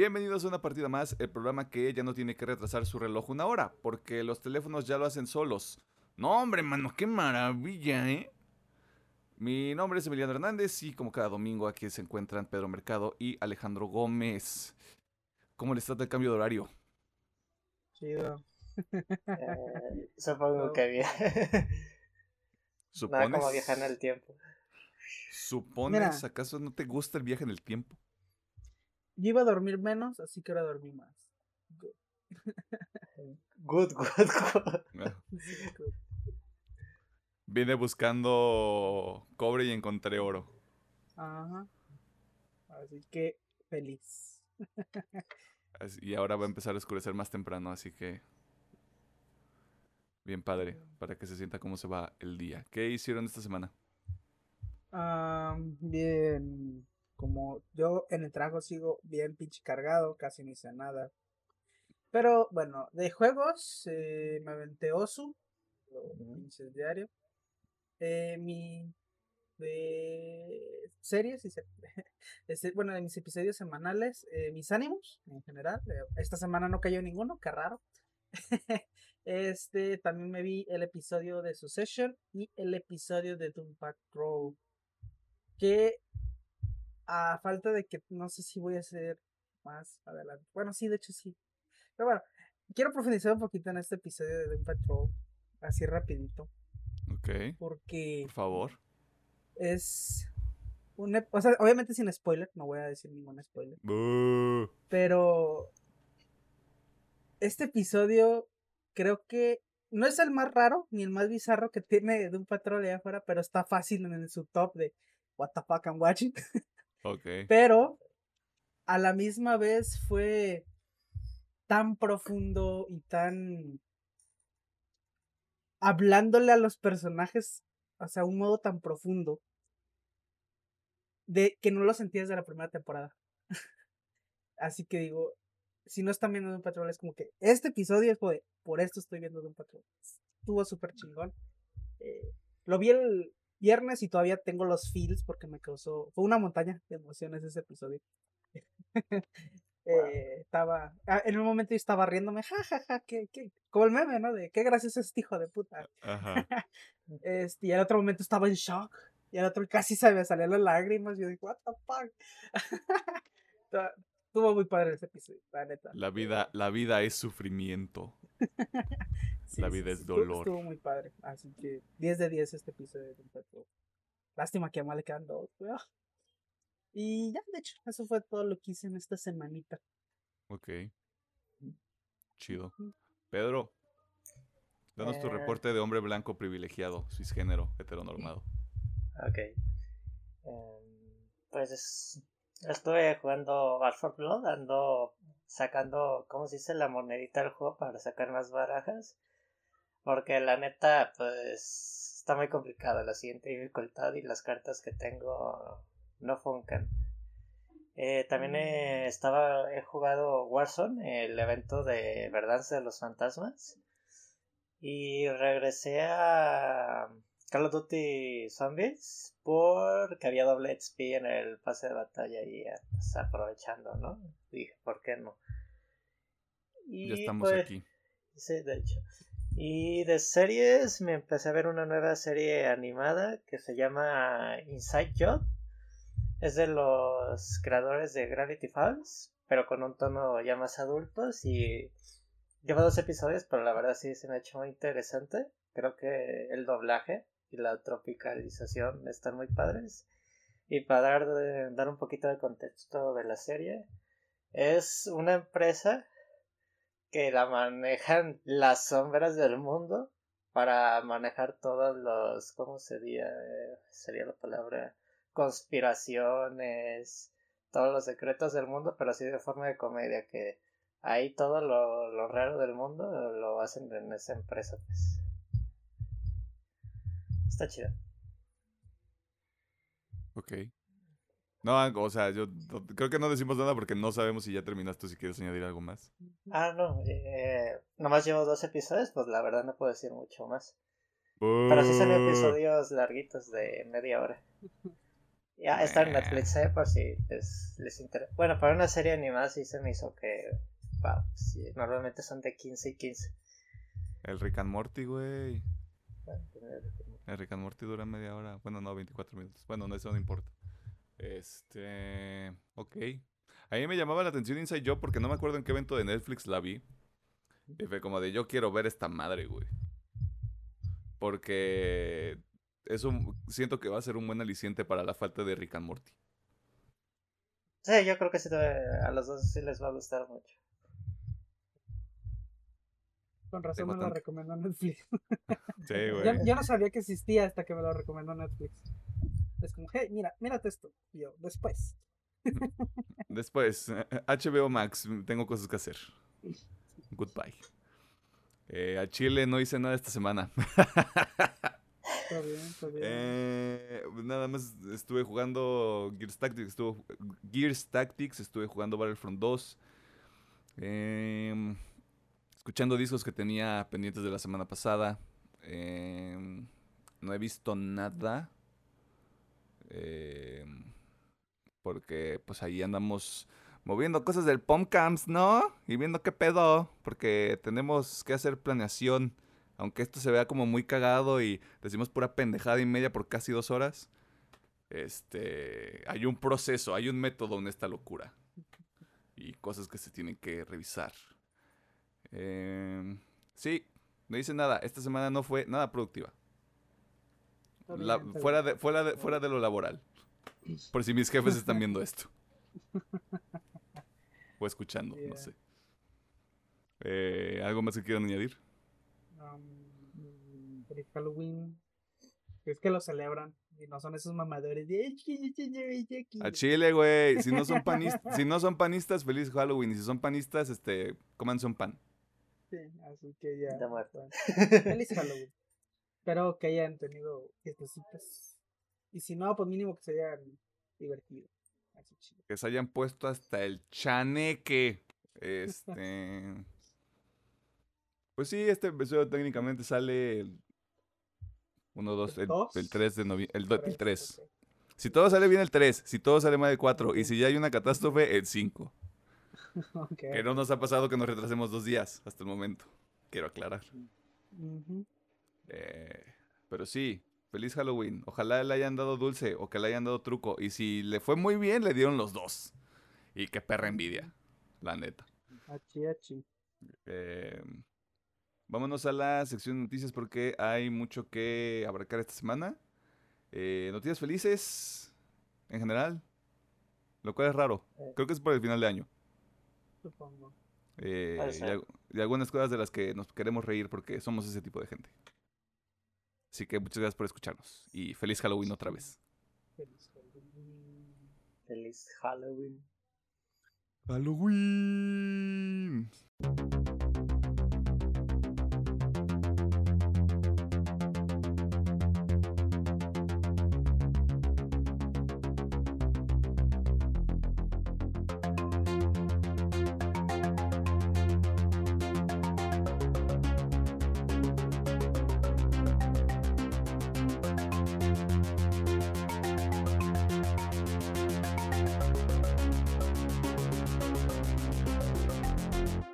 Bienvenidos a una partida más, el programa que ya no tiene que retrasar su reloj una hora, porque los teléfonos ya lo hacen solos. No, hombre, mano, qué maravilla, ¿eh? Mi nombre es Emiliano Hernández y como cada domingo aquí se encuentran Pedro Mercado y Alejandro Gómez. ¿Cómo les trata el cambio de horario? Chido. Eh, supongo que bien. ¿Supones? Nada como viajar en el tiempo. ¿Supones? Mira. ¿Acaso no te gusta el viaje en el tiempo? Yo iba a dormir menos, así que ahora dormí más. Good. Good, good, good. Ah, Sí, good. Vine buscando cobre y encontré oro. Ajá. Así que feliz. Así- Y ahora va a empezar a oscurecer más temprano, así que... Bien padre, para que se sienta cómo se va el día. ¿Qué hicieron esta semana? Bien. Como yo en el trabajo sigo bien pinche cargado, casi no hice nada. Pero bueno, de juegos eh, me aventé Osu, pinches diario. Eh, mi de series y se- este, bueno, de mis episodios semanales, eh, mis ánimos en general. esta semana no cayó ninguno, qué raro. Este, también me vi el episodio de Succession y el episodio de Doom Patrol. Que a falta de que no sé si voy a hacer más adelante. Bueno, sí, de hecho sí. Pero bueno, quiero profundizar un poquito en este episodio de Doom Patrol. Así rapidito. Ok, Porque por favor. es un... O sea, obviamente sin spoiler. No voy a decir ningún spoiler. Pero este episodio creo que no es el más raro ni el más bizarro que tiene de un patrón allá afuera, pero está fácil en su top de What the fuck I'm watching. Ok. Pero a la misma vez fue tan profundo y tan hablándole a los personajes, o sea, un modo tan profundo de que no lo sentías de la primera temporada. Así que digo, si no están viendo Doom Patrol, es como que este episodio es por esto estoy viendo Doom Patrol. Estuvo súper chingón. Eh, lo vi el viernes y todavía tengo los feels porque me causó, fue una montaña de emociones ese episodio. Eh, estaba, ah, en un momento yo estaba riéndome, jajaja, que, que, como el meme, ¿no? De qué gracioso es este hijo de puta. Ajá. Este, y al otro momento estaba en shock. Y al otro casi se me salían las lágrimas. Yo digo, what the fuck. Estuvo muy padre ese episodio, la neta. La vida, la vida es sufrimiento. Sí, la sí, vida sí, es estuvo- dolor. Estuvo muy padre. Así que 10 de 10 este episodio de. Lástima que a Mal le quedan dos, weón. Y ya, de hecho, eso fue todo lo que hice en esta semanita. Ok. Chido. Pedro, danos tu Eh. reporte de hombre blanco privilegiado, cisgénero, heteronormado. Ok. Em, pues es- estuve jugando Bad for Blood, ando sacando, ¿cómo se dice? La monedita del juego para sacar más barajas. Porque la neta, pues está muy complicado la siguiente dificultad y las cartas que tengo no funcan. Eh, también he, estaba, he jugado Warzone, el evento de Verdanza de los Fantasmas. Y regresé a Call of Duty Zombies porque había doble XP en el pase de batalla y pues, aprovechando, ¿no? Dije, ¿por qué no? Y, Ya estamos pues, aquí. Sí, de hecho. Y de series me empecé a ver una nueva serie animada que se llama Inside Job. Es de los creadores de Gravity Falls, pero con un tono ya más adultos y lleva dos episodios, pero la verdad sí se me ha hecho muy interesante. Creo que el doblaje y la tropicalización están muy padres. Y para dar, dar un poquito de contexto de la serie, es una empresa que la manejan las sombras del mundo para manejar todos los, ¿cómo sería? Sería la palabra conspiraciones, todos los secretos del mundo, pero así de forma de comedia, que ahí todo lo, lo raro del mundo lo hacen en esa empresa, pues. Está chido. Ok. No, o sea, yo creo que no decimos nada porque no sabemos si ya terminaste o si quieres añadir algo más. Ah, no, eh, nomás llevo dos episodios, pues la verdad no puedo decir mucho más. Pero sí son episodios larguitos de media hora. Ya está en Netflix, ¿eh? Por si les, les interesa. Bueno, para una serie animada sí se me hizo que. Wow, sí, normalmente son de 15 y 15. El Rick and Morty, güey. Pues, El Rick and Morty dura media hora. Bueno, no, 24 minutos. Bueno, no, eso no importa. Este. Ok. A mí me llamaba la atención Inside Job porque no me acuerdo en qué evento de Netflix la vi. Y fue como de yo quiero ver esta madre, güey. Porque eso siento que va a ser un buen aliciente para la falta de Rick and Morty. Sí, yo creo que sí a los dos sí les va a gustar mucho. Con razón me lo recomendó Netflix. Sí, Yo, güey. yo no sabía que existía hasta que me lo recomendó Netflix. Es como, hey, mira, mírate esto. Y yo, después. Después, eh, HBO Max, tengo cosas que hacer. Goodbye. Eh, a Chile no hice nada esta semana. Está bien, está bien. Eh, nada más estuve jugando Gears Tactics, estuve, Gears Tactics, estuve jugando Battlefront 2. em, escuchando discos que tenía pendientes de la semana pasada. em, no he visto nada. Em, porque pues ahí andamos moviendo cosas del Pomcamps, ¿no? Y viendo qué pedo. Porque tenemos que hacer planeación. Aunque esto se vea como muy cagado y decimos pura pendejada y media por casi dos horas. Este. Hay un proceso, hay un método en esta locura. Y cosas que se tienen que revisar. Em, sí, no hice nada. Esta semana no fue nada productiva. La- fuera, de, fuera, de, fuera de lo laboral. Por si mis jefes están viendo esto. O escuchando, no sé. Eh, ¿Algo más que quieran añadir? Um, feliz Halloween. Es que lo celebran. Y no son esos mamadores. A Chile, güey. Si no son panistas, si no son panistas, feliz Halloween. Y si son panistas, este, cómanse un pan. Sí, así que ya. Feliz Halloween. Espero que hayan tenido fiestecitas. Y si no, pues mínimo que se hayan divertido. Así chido. Que se hayan puesto hasta el chaneque. Este. Pues sí, este episodio técnicamente sale el 1, 2, el, ¿Dos? el 3 de noviembre. El, el Tres, 3. ok. Si todo sale bien, el 3. Si todo sale mal, el 4. Y si ya hay una catástrofe, el 5. Ok. Que no nos ha pasado que nos retrasemos dos días hasta el momento. Quiero aclarar. Ujú. Eh, pero sí, feliz Halloween. Ojalá le hayan dado dulce o que le hayan dado truco. Y si le fue muy bien, le dieron los dos. Y qué perra envidia, la neta. Achi, achi. Eh, vámonos a la sección de noticias porque hay mucho que abarcar esta semana. Eh, noticias felices en general, lo cual es raro. Eh. Creo que es por el final de año. Supongo. Eh, y algunas cosas de las que nos queremos reír porque somos ese tipo de gente. Así que muchas gracias por escucharnos y feliz Halloween otra vez. Feliz Halloween. Feliz Halloween. Halloween.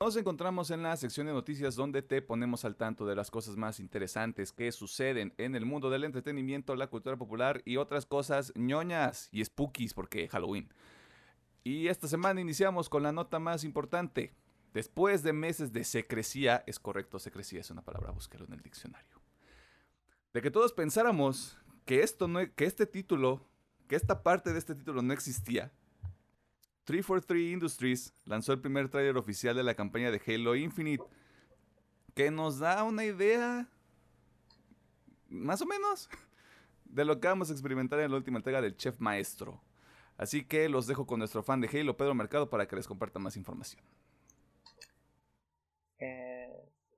Nos encontramos en la sección de noticias donde te ponemos al tanto de las cosas más interesantes que suceden en el mundo del entretenimiento, la cultura popular y otras cosas ñoñas y spookies porque Halloween. Y esta semana iniciamos con la nota más importante. Después de meses de secrecía, es correcto, secrecía es una palabra, búscalo en el diccionario. De que todos pensáramos que esto no, que este título, que esta parte de este título no existía, 343 Industries lanzó el primer tráiler oficial de la campaña de Halo Infinite, que nos da una idea, más o menos, de lo que vamos a experimentar en la última entrega del Chef Maestro. Así que los dejo con nuestro fan de Halo, Pedro Mercado, para que les comparta más información. Eh,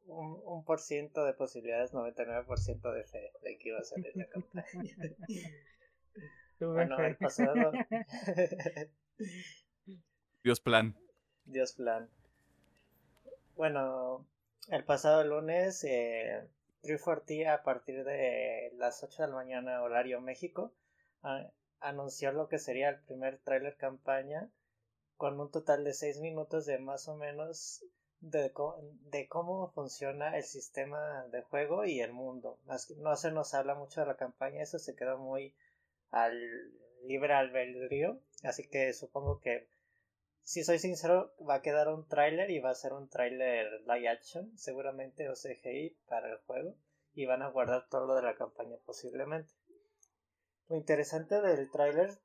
un, un por ciento de posibilidades, 99% de fe de que iba a salir la campaña. Tuve bueno, el pasado. Dios plan. Dios plan. Bueno, el pasado lunes, eh, 340 a partir de las 8 de la mañana, horario México, anunció lo que sería el primer tráiler campaña con un total de 6 minutos de más o menos de, de, cómo funciona el sistema de juego y el mundo. No se nos habla mucho de la campaña, eso se quedó muy al libre albedrío, así que supongo que si soy sincero va a quedar un tráiler y va a ser un tráiler live action, seguramente o CGI para el juego y van a guardar todo lo de la campaña posiblemente. Lo interesante del tráiler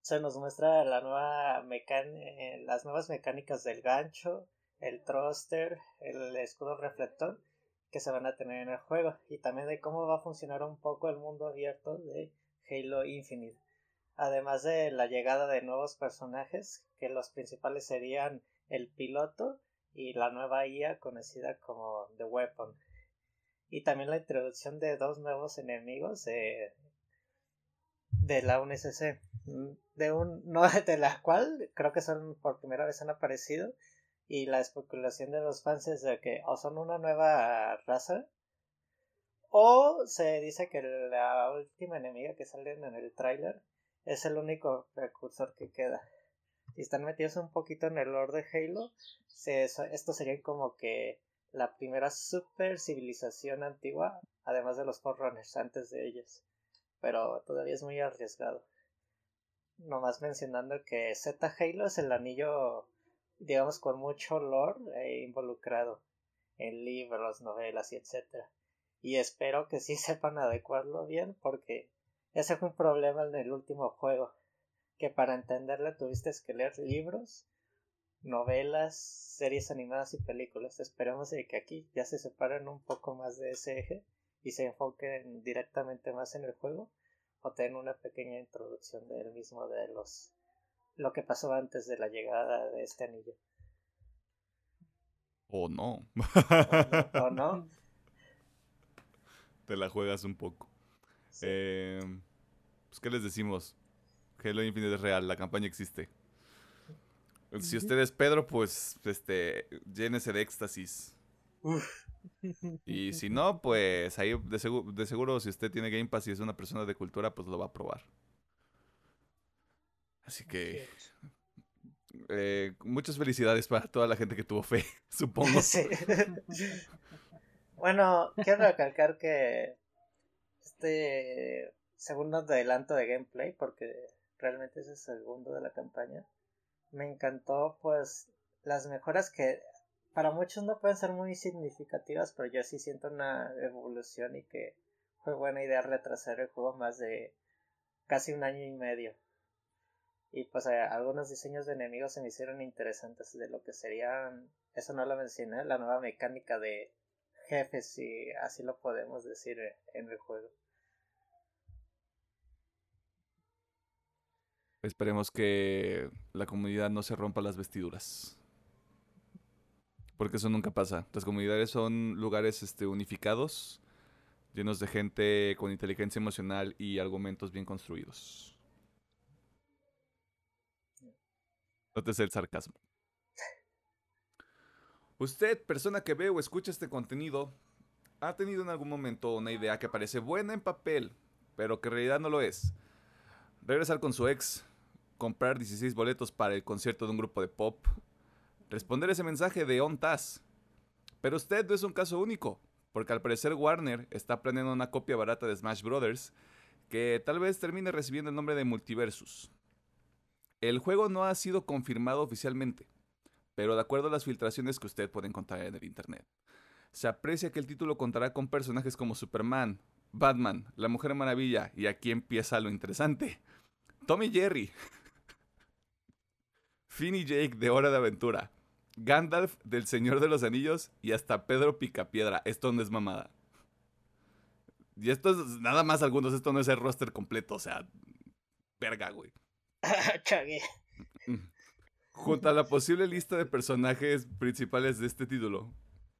se nos muestra la nueva eh, las nuevas mecánicas del gancho, el thruster, el escudo reflector que se van a tener en el juego y también de cómo va a funcionar un poco el mundo abierto de Halo Infinite. Además de la llegada de nuevos personajes, que los principales serían el piloto y la nueva IA conocida como The Weapon. Y también la introducción de dos nuevos enemigos de la UNSC. De un, no de la cual creo que son por primera vez han aparecido. Y la especulación de los fans es de que o son una nueva raza o se dice que la última enemiga que sale en el tráiler es el único precursor que queda. Si están metidos un poquito en el lore de Halo, esto sería como que la primera super civilización antigua, además de los Forerunners antes de ellos. Pero todavía es muy arriesgado. Nomás mencionando que Z Halo es el anillo, digamos, con mucho lore e involucrado en libros, novelas y etcétera y espero que sí sepan adecuarlo bien porque ese fue un problema en el último juego que para entenderle tuviste que leer libros novelas series animadas y películas. Esperemos de que aquí ya se separen un poco más de ese eje y se enfoquen directamente más en el juego o tengan una pequeña introducción del mismo de los lo que pasó antes de la llegada de este anillo. O no. O no. Te la juegas un poco. Eh, pues, ¿qué les decimos? Halo Infinite es real, la campaña existe. Si usted es Pedro, pues, este, llénese de éxtasis. Y si no, pues ahí de, seguro, si usted tiene Game Pass y es una persona de cultura, pues lo va a probar. Así que eh, muchas felicidades para toda la gente que tuvo fe, supongo. Sí. Bueno, quiero recalcar que este segundo adelanto de gameplay, porque realmente es el segundo de la campaña, me encantó pues las mejoras que para muchos no pueden ser muy significativas, pero yo sí siento una evolución y que fue buena idea retrasar el juego más de casi un año y medio. Y pues eh, algunos diseños de enemigos se me hicieron interesantes de lo que serían, eso no lo mencioné, la nueva mecánica de jefes, si así lo podemos decir en el juego. Esperemos que la comunidad no se rompa las vestiduras. Porque eso nunca pasa. Las comunidades son lugares este, unificados, llenos de gente con inteligencia emocional y argumentos bien construidos. Nótese el sarcasmo. Usted, persona que ve o escucha este contenido, ha tenido en algún momento una idea que parece buena en papel, pero que en realidad no lo es. Regresar con su ex, comprar 16 boletos para el concierto de un grupo de pop, responder ese mensaje de On. Pero usted no es un caso único, porque al parecer Warner está planeando una copia barata de Smash Bros. que tal vez termine recibiendo el nombre de Multiversus. El juego no ha sido confirmado oficialmente, pero de acuerdo a las filtraciones que usted puede encontrar en el Internet. Se aprecia que el título contará con personajes como Superman, Batman, La Mujer Maravilla, y aquí empieza lo interesante. Tommy Jerry, Finn y Jake de Hora de Aventura, Gandalf del Señor de los Anillos y hasta Pedro Picapiedra. Esto no es mamada. Y esto es nada más algunos, esto no es el roster completo, o sea, verga, güey. Chague. Junto a la posible lista de personajes principales de este título,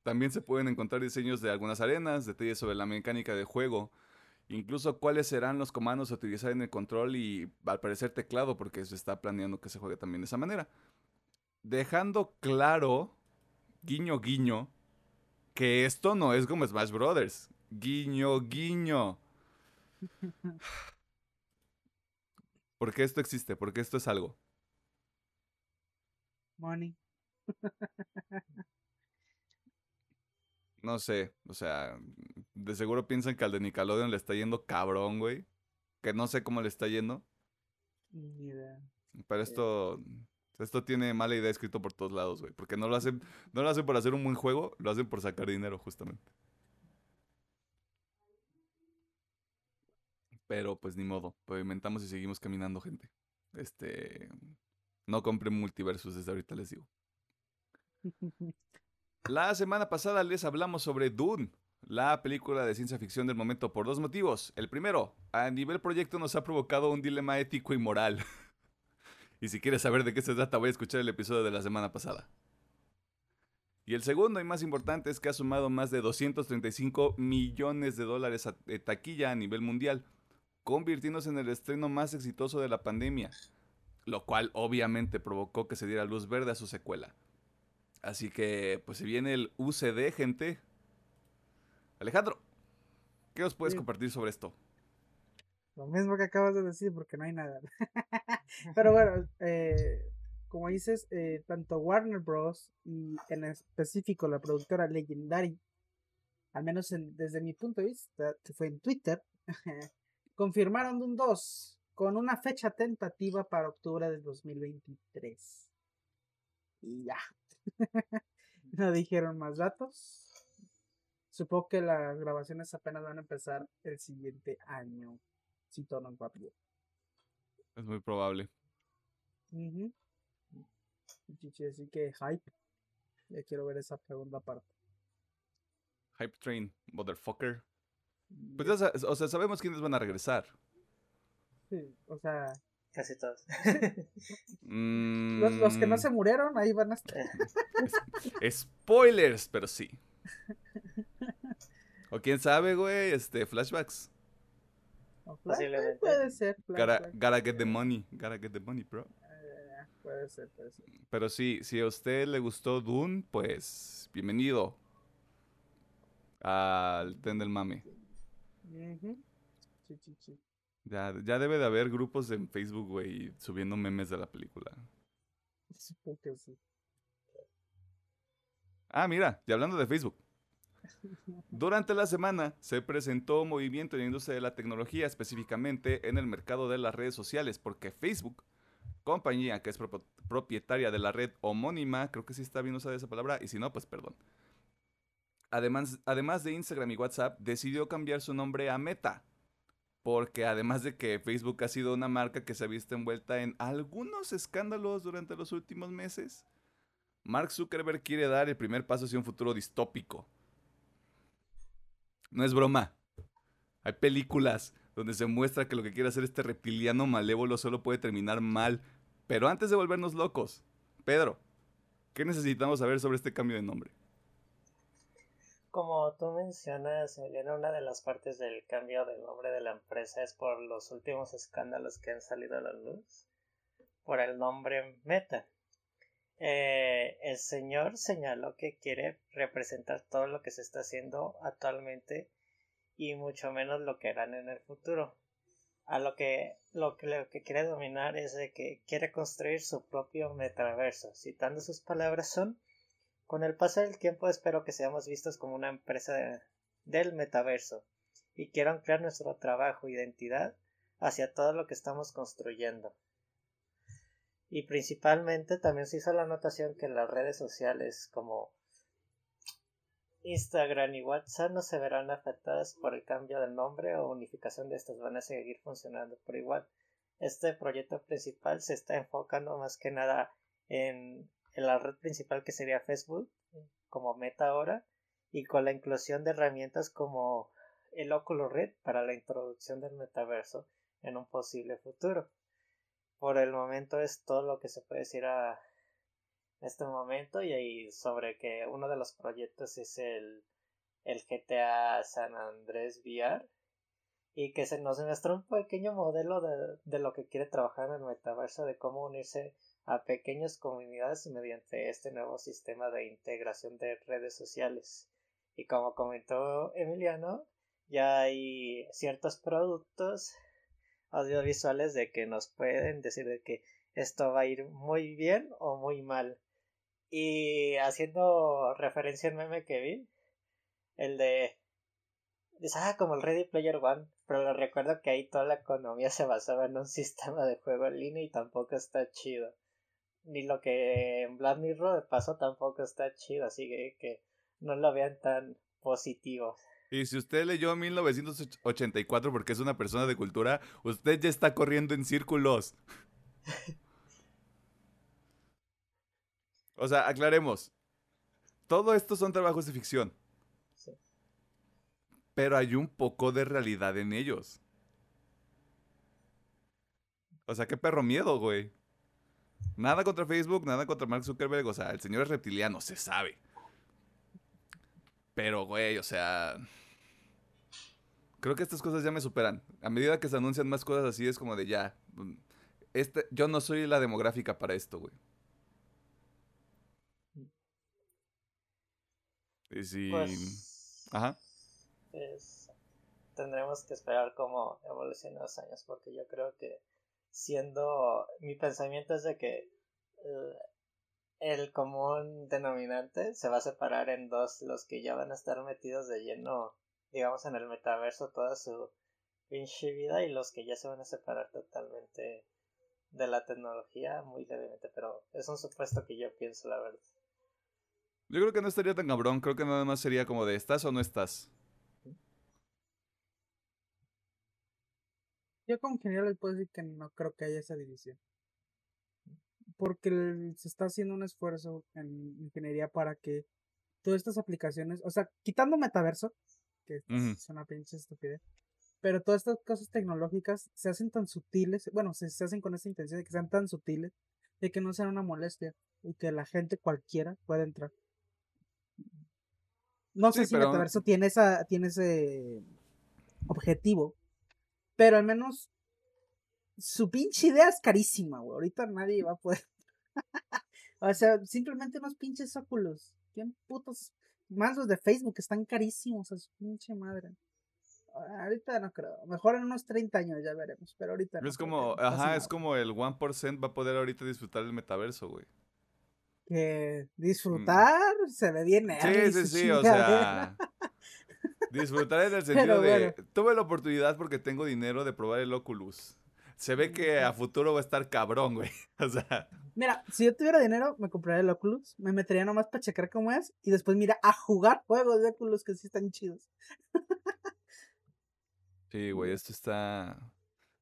también se pueden encontrar diseños de algunas arenas, detalles sobre la mecánica de juego, incluso cuáles serán los comandos a utilizar en el control y al parecer teclado, porque se está planeando que se juegue también de esa manera. Dejando claro, guiño guiño, que esto no es como Smash Brothers. Guiño guiño. Porque esto existe, porque esto es algo. Money. No sé, o sea, de seguro piensan que al de Nickelodeon le está yendo cabrón, güey. Que no sé cómo le está yendo. Ni idea. Pero esto, esto tiene mala idea escrito por todos lados, güey. Porque no lo hacen, no lo hacen por hacer un buen juego, lo hacen por sacar dinero, justamente. Pero pues ni modo, pavimentamos y seguimos caminando, gente. Este, no compren multiversos desde ahorita les digo. La semana pasada les hablamos sobre Dune, la película de ciencia ficción del momento por dos motivos. El primero, a nivel proyecto nos ha provocado un dilema ético y moral. y si quieres saber de qué se trata, voy a escuchar el episodio de la semana pasada. Y el segundo y más importante es que ha sumado más de 235 millones de dólares de taquilla a nivel mundial, convirtiéndose en el estreno más exitoso de la pandemia, lo cual obviamente provocó que se diera luz verde a su secuela. Así que, pues se viene el UCD, gente. Alejandro, ¿qué os puedes Sí. compartir sobre esto? Lo mismo que acabas de decir, porque no hay nada. Pero bueno, eh, como dices, eh, tanto Warner Bros. y en específico la productora Legendary, al menos en- desde mi punto de vista, que fue en Twitter, confirmaron un 2 con una fecha tentativa para octubre del 2023. Y ya. no dijeron más datos. Supongo que las grabaciones apenas van a empezar el siguiente año. Si todo no va bien. Es muy probable. Ujú. Chichi, Así que hype. Ya quiero ver esa segunda parte. Hype Train, motherfucker. Pues ya o sea, sabemos quiénes van a regresar. Sí, o sea, Casi todos. los, los que no Mm, se murieron, ahí van a estar. Spoilers, pero sí. O quién sabe, güey, este, flashbacks. O. Puede ser. flash- Gotta, gotta get the money, gotta get the money, bro. eh, puede ser, puede ser. Pero sí, si a usted le gustó Dune, pues bienvenido al tren del mame. Ujú. Sí, sí, sí. Ya, ya debe de haber grupos en Facebook, güey, subiendo memes de la película. Supongo que sí. Ah, mira, y hablando de Facebook. Durante la semana se presentó movimiento en la industria de la tecnología, específicamente en el mercado de las redes sociales, porque Facebook, compañía que es propietaria de la red homónima, creo que sí está bien usada esa palabra, y si no, pues perdón. Además, además de Instagram y WhatsApp, decidió cambiar su nombre a Meta, porque además de que Facebook ha sido una marca que se ha visto envuelta en algunos escándalos durante los últimos meses, Mark Zuckerberg quiere dar el primer paso hacia un futuro distópico. No es broma. Hay películas donde se muestra que lo que quiere hacer este reptiliano malévolo solo puede terminar mal. Pero antes de volvernos locos, Pedro, ¿qué necesitamos saber sobre este cambio de nombre? Como tú mencionas, Emiliano, una de las partes del cambio del nombre de la empresa es por los últimos escándalos que han salido a la luz por el nombre Meta. Eh, el señor señaló que quiere representar todo lo que se está haciendo actualmente y mucho menos lo que harán en el futuro. A lo que lo que, lo que quiere dominar es de que quiere construir su propio metaverso. Citando sus palabras son con el paso del tiempo espero que seamos vistos como una empresa de- del metaverso y quiero ampliar nuestro trabajo e identidad hacia todo lo que estamos construyendo. Y principalmente también se hizo la anotación que las redes sociales como Instagram y WhatsApp no se verán afectadas por el cambio de nombre o unificación de estas van a seguir funcionando por igual. Este proyecto principal se está enfocando más que nada en, en la red principal que sería Facebook como meta ahora y con la inclusión de herramientas como el Oculus Red para la introducción del metaverso en un posible futuro. Por el momento es todo lo que se puede decir a este momento y ahí sobre que uno de los proyectos es el, el GTA San Andrés VR y que se nos muestra un pequeño modelo de, de lo que quiere trabajar en el metaverso de cómo unirse a pequeñas comunidades mediante este nuevo sistema de integración de redes sociales. Y como comentó Emiliano, ya hay ciertos productos audiovisuales de que nos pueden decir de que esto va a ir muy bien o muy mal. Y haciendo referencia al meme que vi, el de Dice, ah, como el Ready Player One, pero lo recuerdo que ahí toda la economía se basaba en un sistema de juego en línea y tampoco está chido. Ni lo que en Black Mirror pasó tampoco está chido, así que, que no lo vean tan positivo. Y si usted leyó 1984 porque es una persona de cultura, usted ya está corriendo en círculos. o sea, aclaremos. Todo esto son trabajos de ficción pero hay un poco de realidad en ellos. O sea, qué perro miedo, güey. Nada contra Facebook, nada contra Mark Zuckerberg. O sea, el señor es reptiliano, se sabe. Pero, güey, o sea. Creo que estas cosas ya me superan. A medida que se anuncian más cosas así, es como de ya. Este, yo no soy la demográfica para esto, güey. Y si. Pues Ajá es, tendremos que esperar cómo evolucionan los años, porque yo creo que siendo, mi pensamiento es de que el, el común denominante se va a separar en dos, los que ya van a estar metidos de lleno, digamos, en el metaverso toda su pinche vida y los que ya se van a separar totalmente de la tecnología muy levemente, pero es un supuesto que yo pienso, la verdad. Yo creo que no estaría tan cabrón, creo que nada más sería como de estás o no estás. Yo como ingeniero les puedo decir que no creo que haya esa división. Porque se está haciendo un esfuerzo en ingeniería para que todas estas aplicaciones, o sea, quitando metaverso, que es una pinche estupidez, pero todas estas cosas tecnológicas se hacen tan sutiles, bueno, se, hacen con esa intención de que sean tan sutiles, de que no sean una molestia y que la gente cualquiera pueda entrar. No sé si metaverso tiene, esa, tiene ese objetivo, pero al menos su pinche idea es carísima, güey. Ahorita nadie va a poder. o sea, simplemente unos pinches óculos. Bien putos. Más los de Facebook están carísimos a su pinche madre. Ahorita no creo. Mejor en unos 30 años ya veremos. Pero ahorita. Es como, ajá, es como el 1% va a poder ahorita disfrutar del metaverso, güey. Que disfrutar se ve bien. Sí, sí, sí, o sea. Disfrutar en el sentido de. Tuve la oportunidad porque tengo dinero de probar el Oculus. Se ve que a futuro va a estar cabrón, güey. O sea. Mira, si yo tuviera dinero, me compraría el Oculus. Me metería nomás para checar cómo es. Y después, mira, a jugar juegos de Oculus que sí están chidos. Sí, güey, esto está.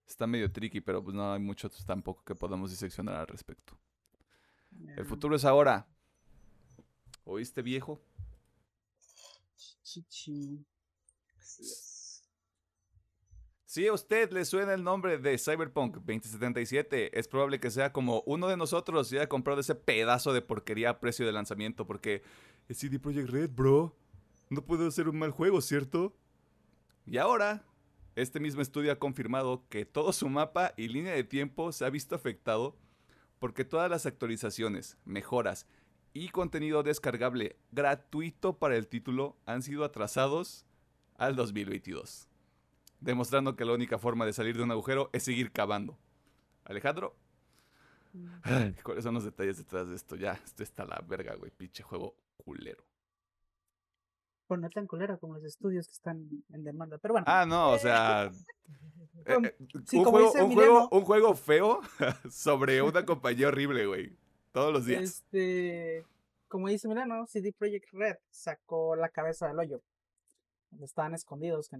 Está medio tricky, pero pues no hay mucho tampoco que podamos diseccionar al respecto. El futuro es ahora. ¿Oíste, viejo? Si a usted le suena el nombre de Cyberpunk 2077, es probable que sea como uno de nosotros y haya comprado ese pedazo de porquería a precio de lanzamiento, porque es CD Projekt Red, bro. No puede ser un mal juego, ¿cierto? Y ahora, este mismo estudio ha confirmado que todo su mapa y línea de tiempo se ha visto afectado porque todas las actualizaciones, mejoras y contenido descargable gratuito para el título han sido atrasados al 2022, demostrando que la única forma de salir de un agujero es seguir cavando. Alejandro. ¿cuáles son los detalles detrás de esto? Ya, esto está la verga, güey, pinche juego culero. Bueno, no tan culero como los estudios que están en demanda, pero bueno. Ah, no, o sea, eh, eh, un, juego, un juego feo sobre una compañía horrible, güey. Todos los días. Este, como dice Milano, CD Projekt Red sacó la cabeza del hoyo. Donde estaban escondidos.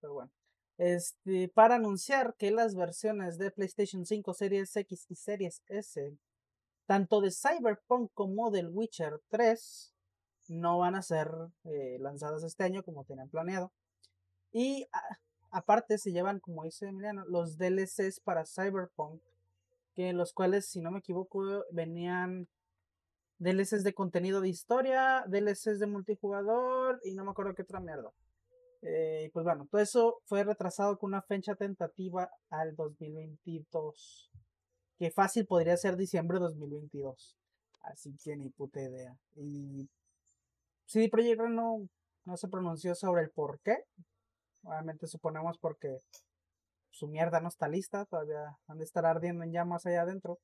Pero bueno. Este, para anunciar que las versiones de PlayStation 5, Series X y Series S, tanto de Cyberpunk como del Witcher 3, no van a ser eh, lanzadas este año como tenían planeado. Y aparte se llevan, como dice Emiliano, los DLCs para Cyberpunk que los cuales, si no me equivoco, venían DLCs de contenido de historia, DLCs de multijugador y no me acuerdo qué otra mierda. Eh, pues bueno, todo eso fue retrasado con una fecha tentativa al 2022. Que fácil podría ser diciembre de 2022. Así que ni puta idea. Y CD Projekt no, no se pronunció sobre el por qué. Obviamente suponemos porque su mierda no está lista, todavía han de estar ardiendo en llamas allá adentro.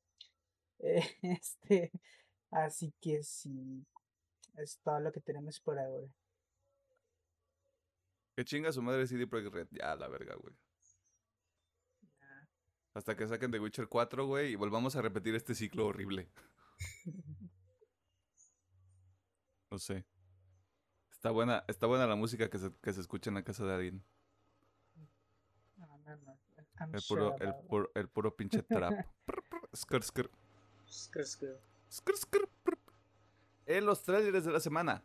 Eh, este, así que sí, es todo lo que tenemos por ahora. Que chinga su madre CD Projekt Red. Ya, la verga, güey. Hasta que saquen The Witcher 4, güey, y volvamos a repetir este ciclo horrible. No sé. Está buena, está buena la música que se, que se escucha en la casa de alguien. I'm El sure puro, el puro, el puro pinche trap. Skr, skr. Skr, skr. Skr, skr. En los trailers de la semana,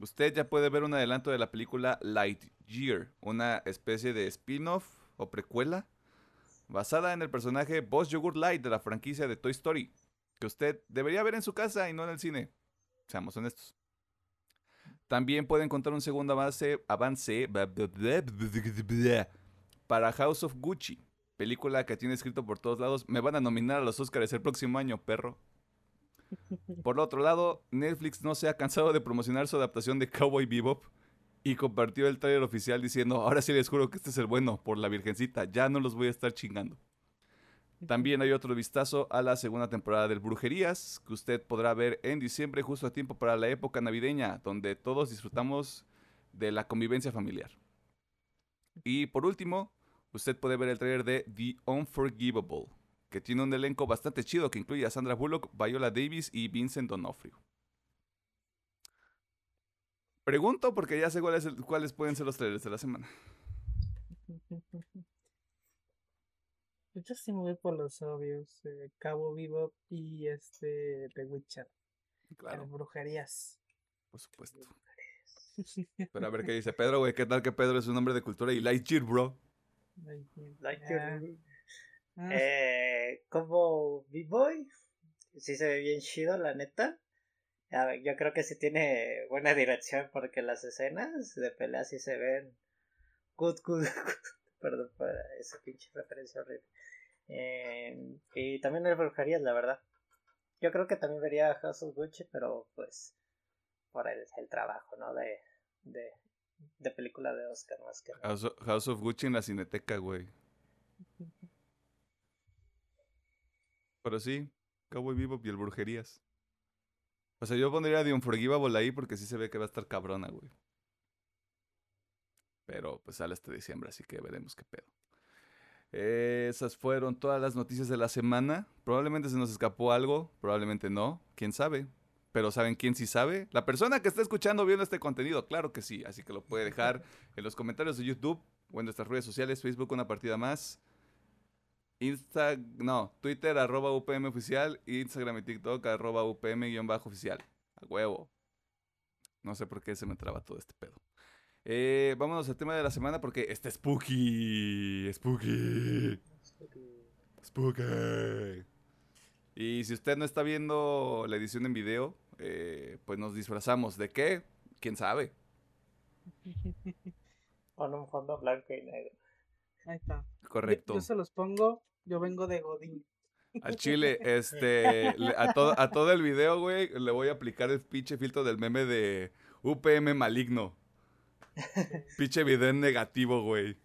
usted ya puede ver un adelanto de la película Lightyear, una especie de spin-off o precuela basada en el personaje Boss Yogurt Light de la franquicia de Toy Story, que usted debería ver en su casa y no en el cine. Seamos honestos. También puede encontrar un segundo avance, avance para House of Gucci, película que tiene escrito por todos lados. Me van a nominar a los Oscars el próximo año, perro. Por otro lado, Netflix no se ha cansado de promocionar su adaptación de Cowboy Bebop y compartió el trailer oficial diciendo, ahora sí les juro que este es el bueno, por la virgencita, ya no los voy a estar chingando. También hay otro vistazo a la segunda temporada del Brujerías, que usted podrá ver en diciembre justo a tiempo para la época navideña, donde todos disfrutamos de la convivencia familiar. Y por último, usted puede ver el trailer de The Unforgivable, que tiene un elenco bastante chido que incluye a Sandra Bullock, Viola Davis y Vincent D'Onofrio. Pregunto porque ya sé cuáles, cuáles pueden ser los trailers de la semana. Yo sí me voy por los obvios. eh, Cabo Vivo y este The Witcher. Claro, Las brujerías. por supuesto. Pero a ver qué dice Pedro, güey. ¿Qué tal que Pedro es un hombre de cultura y Lightyear, bro? Lightyear. Ah, ah, Eh, como B-Boy, sí se ve bien chido, la neta. A ver, yo creo que sí tiene buena dirección porque las escenas de pelea sí se ven good, good, good. Perdón por esa pinche referencia horrible. Eh, y también el brujerías, la verdad. Yo creo que también vería House of Gucci, pero pues por el, el trabajo, ¿no? De, de, de película de Oscar más que nada. House of, House of Gucci en la cineteca, güey. Pero sí, Cowboy Vivo y el Brujerías. O sea, yo pondría The Unforgivable ahí porque sí se ve que va a estar cabrona, güey. Pero pues sale este diciembre, así que veremos qué pedo. Esas fueron todas las noticias de la semana. Probablemente se nos escapó algo, probablemente no. ¿Quién sabe? Pero ¿saben quién sí sabe? La persona que está escuchando viendo este contenido, claro que sí. Así que lo puede dejar en los comentarios de YouTube o en nuestras redes sociales, Facebook una partida más. Insta, no, Twitter arroba UPM oficial, Instagram y TikTok arroba UPM guion bajo oficial. A huevo. No sé por qué se me traba todo este pedo. Eh, vámonos al tema de la semana porque está spooky. Spooky. Spooky. Y si usted no está viendo la edición en video, eh, pues nos disfrazamos. ¿De qué? ¿Quién sabe? Con un fondo blanco y negro. Ahí está. Correcto. Yo, se los pongo. Yo vengo de Godín. Al chile, este, le- a, todo, a todo el video, güey, le voy a aplicar el pinche filtro del meme de UPM maligno. Pinche video en negativo, güey.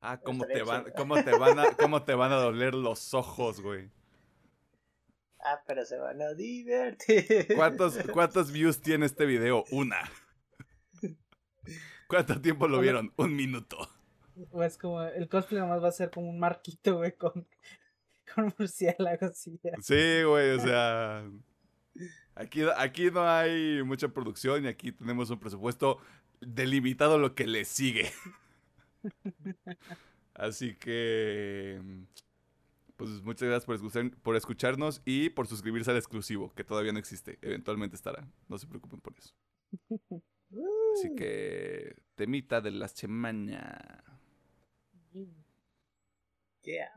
Ah, cómo te van, cómo te van a, cómo te van a doler los ojos, güey. Ah, pero se van a divertir. ¿Cuántos, ¿Cuántos views tiene este video? Una. ¿Cuánto tiempo lo vieron? Un minuto. O es como. El cosplay nomás va a ser como un marquito, güey, con. Con murciélagos así. Sí, güey, o sea. Aquí, aquí no hay mucha producción y aquí tenemos un presupuesto delimitado lo que le sigue. Así que. Pues muchas gracias por, escuchar- por escucharnos y por suscribirse al exclusivo, que todavía no existe. Eventualmente estará. No se preocupen por eso. Así que. Temita de la semana. Yeah.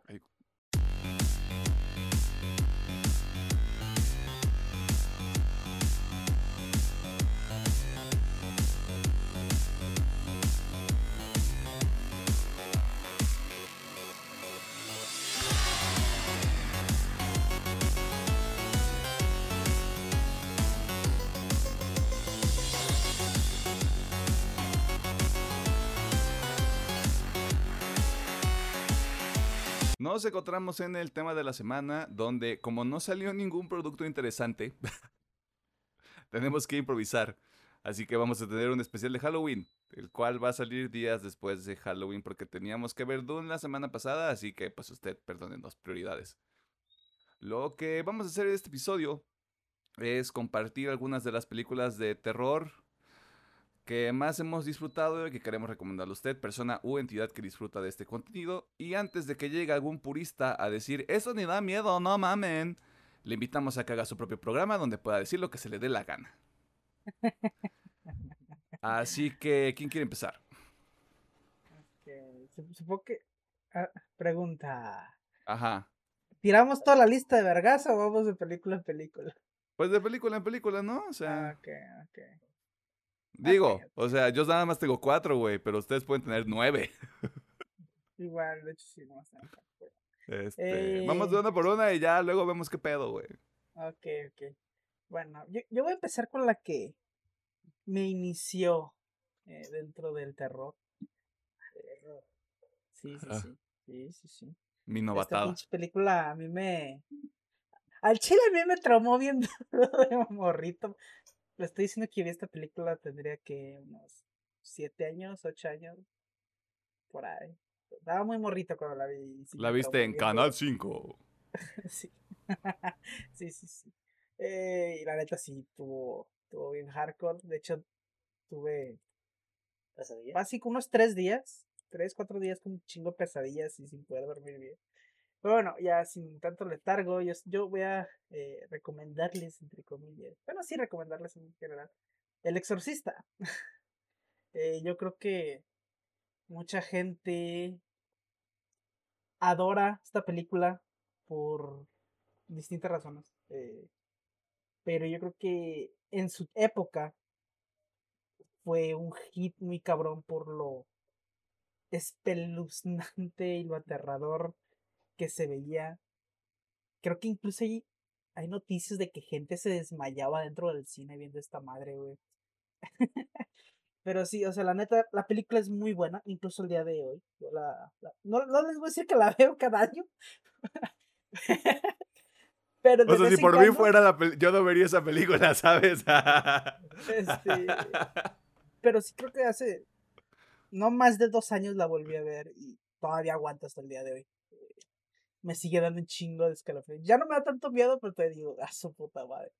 Nos encontramos en el tema de la semana, donde como no salió ningún producto interesante, tenemos que improvisar. Así que vamos a tener un especial de Halloween, el cual va a salir días después de Halloween, porque teníamos que ver Dune la semana pasada, así que pues usted, perdónenos, prioridades. Lo que vamos a hacer en este episodio es compartir algunas de las películas de terror que más hemos disfrutado y que queremos recomendarle a usted, persona u entidad que disfruta de este contenido. Y antes de que llegue algún purista a decir, eso ni da miedo, no mamen, le invitamos a que haga su propio programa donde pueda decir lo que se le dé la gana. Así que, ¿quién quiere empezar? Sup- Supongo que. ah, pregunta. Ajá. ¿Tiramos toda la lista de vergas o vamos de película en película? Pues de película en película, ¿no? O sea, ok, ok. Digo, o sea, yo nada más tengo cuatro, güey, pero ustedes pueden tener nueve. Igual, de hecho, sí, no Este, Vamos de Eh. una por una y ya luego vemos qué pedo, güey. Ok, ok. Bueno, yo, yo voy a empezar con la que me inició eh, dentro del terror. Sí, sí, Ah. sí. Sí, sí, sí. Mi Esta novatada. pinche película a mí me. Al chile a mí me traumó bien de morrito. Le estoy diciendo que vi esta película tendría que unos siete años, ocho años. Por ahí. Estaba muy morrito cuando la vi. sí La viste en Canal duro. 5. sí. sí, sí, sí. Eh, y la neta sí, tuvo, tuvo bien hardcore. De hecho, tuve ¿Pesadilla? básico unos tres días, tres, cuatro días con un chingo de pesadillas y sin poder dormir bien. Pero bueno, ya sin tanto letargo, yo, yo voy a eh, recomendarles, entre comillas, bueno, sí recomendarles en general, El Exorcista. Eh, yo creo que mucha gente adora esta película por distintas razones. eh, pero yo creo que en su época fue un hit muy cabrón por lo espeluznante y lo aterrador que se veía. Creo que incluso hay, hay noticias de que gente se desmayaba dentro del cine viendo esta madre, güey. Pero sí, o sea, la neta, la película es muy buena, incluso el día de hoy. Yo la, la- no, no les voy a decir que la veo cada año. Pero O sea, si por mí fuera la yo no vería esa película, ¿sabes? Este, pero sí creo que hace no más de dos años la volví a ver y todavía aguanta hasta el día de hoy. Me sigue dando un chingo de escalofríos. Ya no me da tanto miedo, pero te digo, a su puta madre.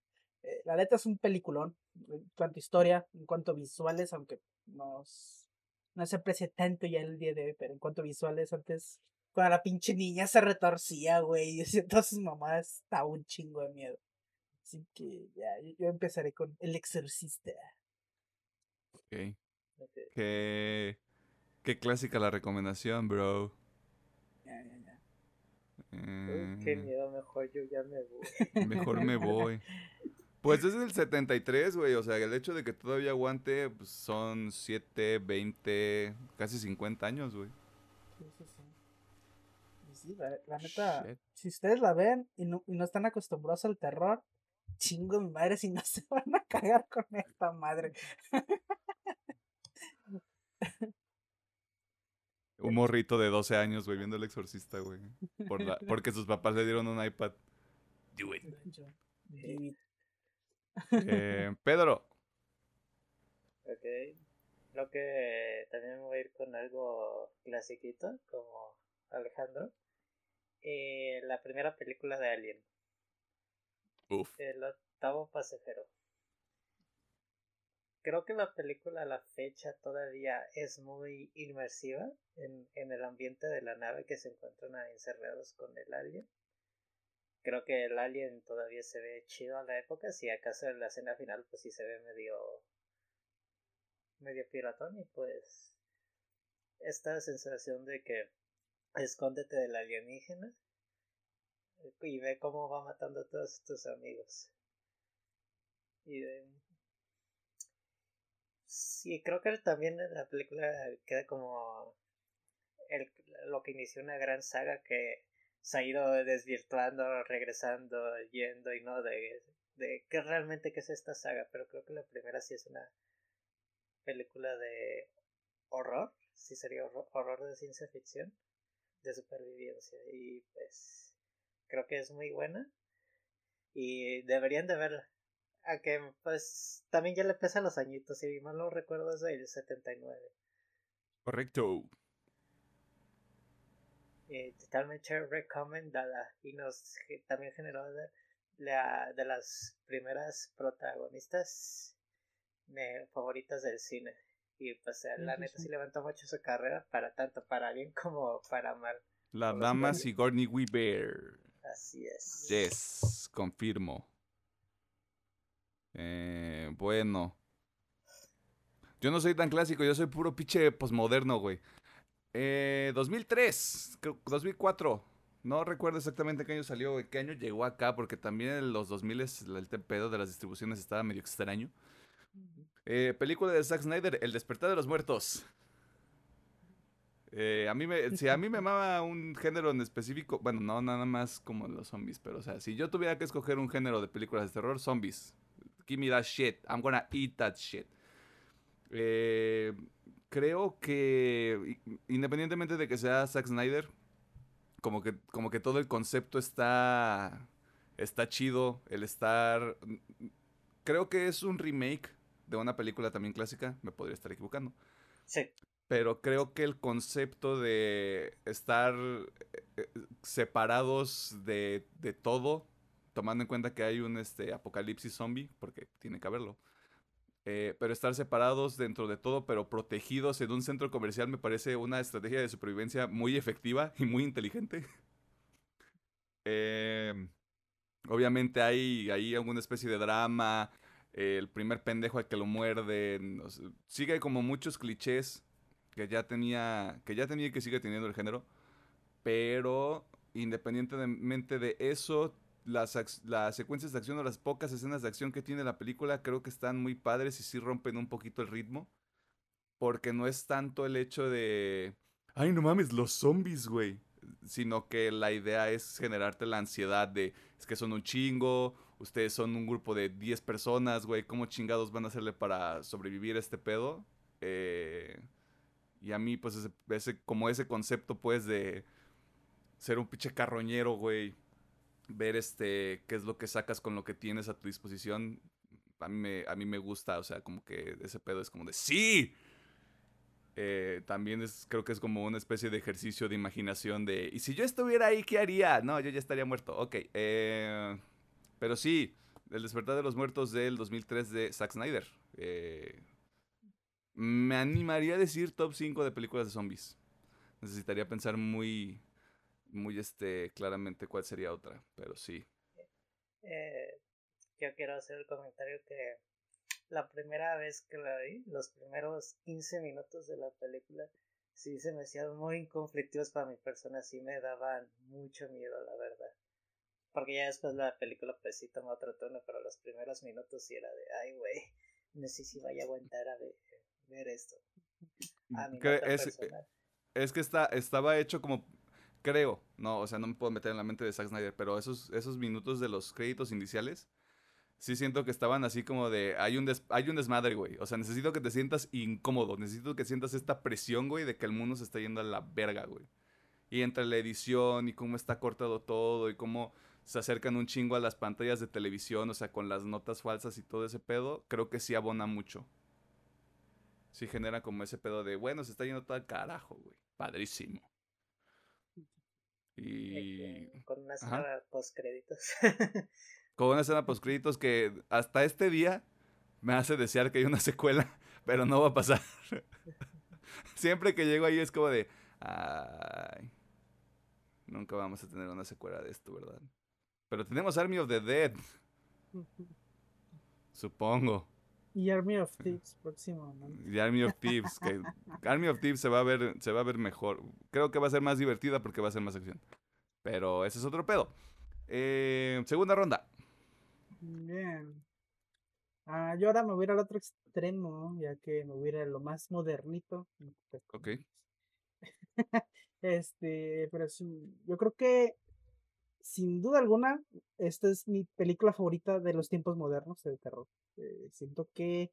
Eh, la neta es un peliculón en cuanto a historia, en cuanto a visuales, aunque no, s- no se aprecia tanto ya el día de hoy, pero en cuanto a visuales, antes cuando la pinche niña se retorcía, güey, y sus mamadas, estaba un chingo de miedo. Así que ya, yo, empezaré con El Exorcista. Ok. Ok. Qué, qué clásica la recomendación, bro. Qué Mm, miedo, mejor yo ya me voy. mejor me voy. Pues es del 73, güey. O sea, el hecho de que todavía aguante pues, son 7, 20, casi 50 años, güey. Sí, sí, sí. Y sí, la, la neta, Shit. si ustedes la ven y no, y no están acostumbrados al terror, chingo mi madre si no se van a cagar con esta madre. Un morrito de 12 años, güey, viendo el exorcista, güey. Por la- porque sus papás le dieron un iPad. Do it. Eh, Pedro. Ok. Creo que también me voy a ir con algo clasiquito, como Alejandro. Eh, la primera película de Alien, Uf. El octavo pasajero. Creo que la película a la fecha todavía es muy inmersiva en, en el ambiente de la nave que se encuentran ahí encerrados con el alien. Creo que el alien todavía se ve chido a la época, si acaso en la escena final pues sí se ve medio medio piratón y pues esta sensación de que escóndete del alienígena y ve cómo va matando a todos tus amigos. Y. Sí, creo que también la película queda como el, lo que inició una gran saga que se ha ido desvirtuando, regresando, yendo y no de, de qué realmente qué es esta saga, pero creo que la primera sí es una película de horror, sí sería horror, horror de ciencia ficción, de supervivencia y pues creo que es muy buena y deberían de verla. A que pues también ya le pesa los añitos, si mal no recuerdo es del 79. Correcto. Eh, totalmente recomendada y nos también generó de, la, de las primeras protagonistas eh, favoritas del cine. Y pues la neta sí levantó mucho su carrera, para tanto para bien como para mal. La dama Sigourney Weaver. Así es. Yes, confirmo. Eh, bueno. Yo no soy tan clásico, yo soy puro pinche posmoderno, güey. Eh, 2003, 2004. No recuerdo exactamente qué año salió, qué año llegó acá, porque también en los 2000 el pedo de las distribuciones estaba medio extraño. Eh, película de Zack Snyder, El despertar de los muertos. Eh, a mí me, si a mí me amaba un género en específico, bueno, no nada más como los zombies, pero o sea, si yo tuviera que escoger un género de películas de terror, zombies. Give me that shit. I'm gonna eat that shit. Eh, creo que independientemente de que sea Zack Snyder, como que, como que todo el concepto está, está chido. El estar... Creo que es un remake de una película también clásica, me podría estar equivocando. Sí. Pero creo que el concepto de estar eh, separados de, de todo, tomando en cuenta que hay un este, apocalipsis zombie, porque tiene que haberlo. Eh, pero estar separados dentro de todo, pero protegidos en un centro comercial me parece una estrategia de supervivencia muy efectiva y muy inteligente. Em, obviamente hay, hay alguna especie de drama, el primer pendejo al que lo muerden, sigue como muchos clichés que ya tenía, que ya tenía y que sigue teniendo el género, pero independientemente de eso, las, las secuencias de acción o las pocas escenas de acción que tiene la película creo que están muy padres y sí rompen un poquito el ritmo. Porque no es tanto el hecho de... Ay, no mames, los zombies, güey. Sino que la idea es generarte la ansiedad de... Es que son un chingo, ustedes son un grupo de 10 personas, güey. ¿Cómo chingados van a hacerle para sobrevivir a este pedo? Eh, y a mí, pues, ese, como ese concepto, pues, de ser un pinche carroñero, güey ver este qué es lo que sacas con lo que tienes a tu disposición, a mí me, a mí me gusta, o sea, como que ese pedo es como de ¡sí! Eh, también es, creo que es como una especie de ejercicio de imaginación de ¿y si yo estuviera ahí, qué haría? No, yo ya estaría muerto, ok. Eh, pero sí, El despertar de los muertos del 2003 de Zack Snyder. Eh, me animaría a decir top 5 de películas de zombies. Necesitaría pensar muy, muy este claramente cuál sería otra, pero sí. Eh, yo quiero hacer el comentario que la primera vez que la vi, los primeros 15 minutos de la película, sí se me hacían muy conflictivos para mi persona, sí me daban mucho miedo, la verdad. Porque ya después la película pues sí toma otro tono, pero los primeros minutos sí era de, ay güey, no sé si vaya a aguantar a ver, esto. A mi es, es que está, estaba hecho como creo, no, o sea, no me puedo meter en la mente de Zack Snyder, pero esos, esos minutos de los créditos iniciales, sí siento que estaban así como de, hay un, hay un desmadre, güey. O sea, necesito que te sientas incómodo, necesito que sientas esta presión, güey, de que el mundo se está yendo a la verga, güey. Y entre la edición y cómo está cortado todo y cómo se acercan un chingo a las pantallas de televisión, o sea, con las notas falsas y todo ese pedo, creo que sí abona mucho. Sí genera como ese pedo de, bueno, se está yendo todo al carajo, güey. Padrísimo. Y... Con una escena post créditos. con una escena post créditos que hasta este día me hace desear que haya una secuela, pero no va a pasar. Siempre que llego ahí es como de, ay, nunca vamos a tener una secuela de esto, ¿verdad? Pero tenemos Army of the Dead. Supongo. Y Army of Thieves próximo, Y Army of Thieves, que Army of Thieves se va a ver, se va a ver mejor. Creo que va a ser más divertida porque va a ser más acción. Pero ese es otro pedo. Eh, segunda ronda. Bien. Ah, yo ahora me voy a ir al otro extremo, ya que me voy a ir a lo más modernito. Ok. este, pero sí, yo creo que sin duda alguna, esta es mi película favorita de los tiempos modernos de terror. Eh, siento que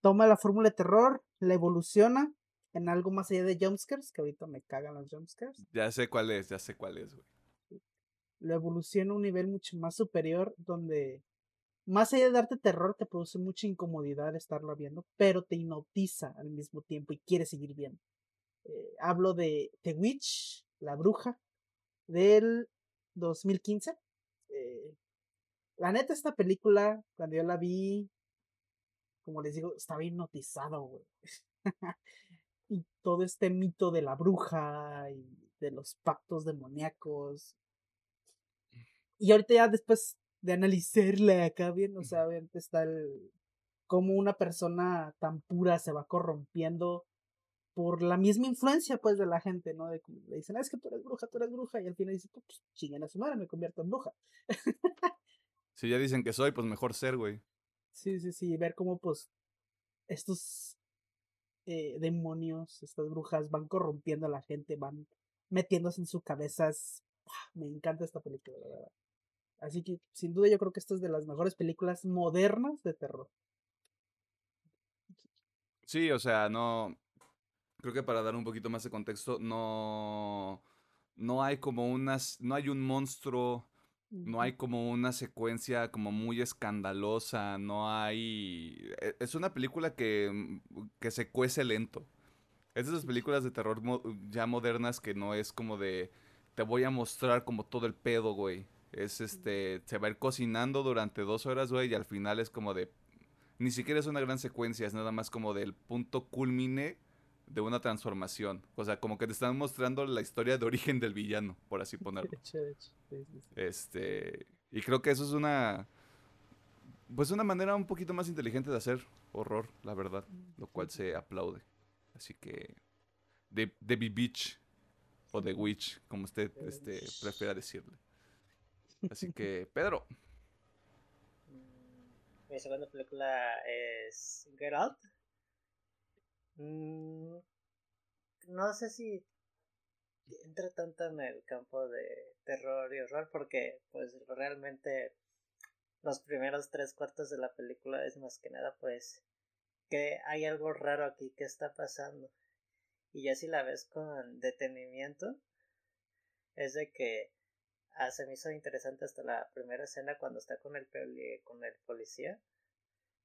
toma la fórmula de terror, la evoluciona en algo más allá de jumpscares, que ahorita me cagan los jumpscares. Ya sé cuál es, ya sé cuál es, güey. Lo evoluciona a un nivel mucho más superior, donde más allá de darte terror, te produce mucha incomodidad estarlo viendo, pero te hipnotiza al mismo tiempo y quieres seguir viendo. Eh, hablo de The Witch, La Bruja, del 2015. Eh, la neta, esta película, cuando yo la vi, como les digo, estaba hipnotizado, güey. y todo este mito de la bruja y de los pactos demoníacos. Y ahorita ya después de analizarla acá bien, o sea, obviamente está el cómo una persona tan pura se va corrompiendo por la misma influencia pues de la gente, ¿no? De le dicen, ah, es que tú eres bruja, tú eres bruja, y al final dice, pues chinguen a su madre, me convierto en bruja. si ya dicen que soy, pues mejor ser, güey. Sí, sí, sí, ver cómo pues estos eh, demonios, estas brujas van corrompiendo a la gente, van metiéndose en sus cabezas. Me encanta esta película, la verdad. Así que sin duda yo creo que esta es de las mejores películas modernas de terror. Sí, o sea, no, creo que para dar un poquito más de contexto, no, no hay como unas, no hay un monstruo, no hay como una secuencia como muy escandalosa, no hay... E, es una película que, mm, que se cuece lento. Es de esas películas de terror ya modernas que no es como de... Te voy a mostrar como todo el pedo, güey. Es este... Se va a ir cocinando durante dos horas, güey, y al final es como de... Ni siquiera es una gran secuencia, es nada más como del punto culmine de una transformación. O sea, como que te están mostrando la historia de origen del villano, por así ponerlo. Este, y creo que eso es una pues una manera un poquito más inteligente de hacer horror, la verdad, lo cual se aplaude. Así que de The Beach o The Witch, como usted este, prefiera decirle. Así que, Pedro. Mi segunda película es Get Out. Mm, no sé si entra tanto en el campo de terror y horror porque pues realmente los primeros tres cuartos de la película es más que nada pues que hay algo raro aquí que está pasando y ya si la ves con detenimiento es de que ah, se me hizo interesante hasta la primera escena cuando está con el con el policía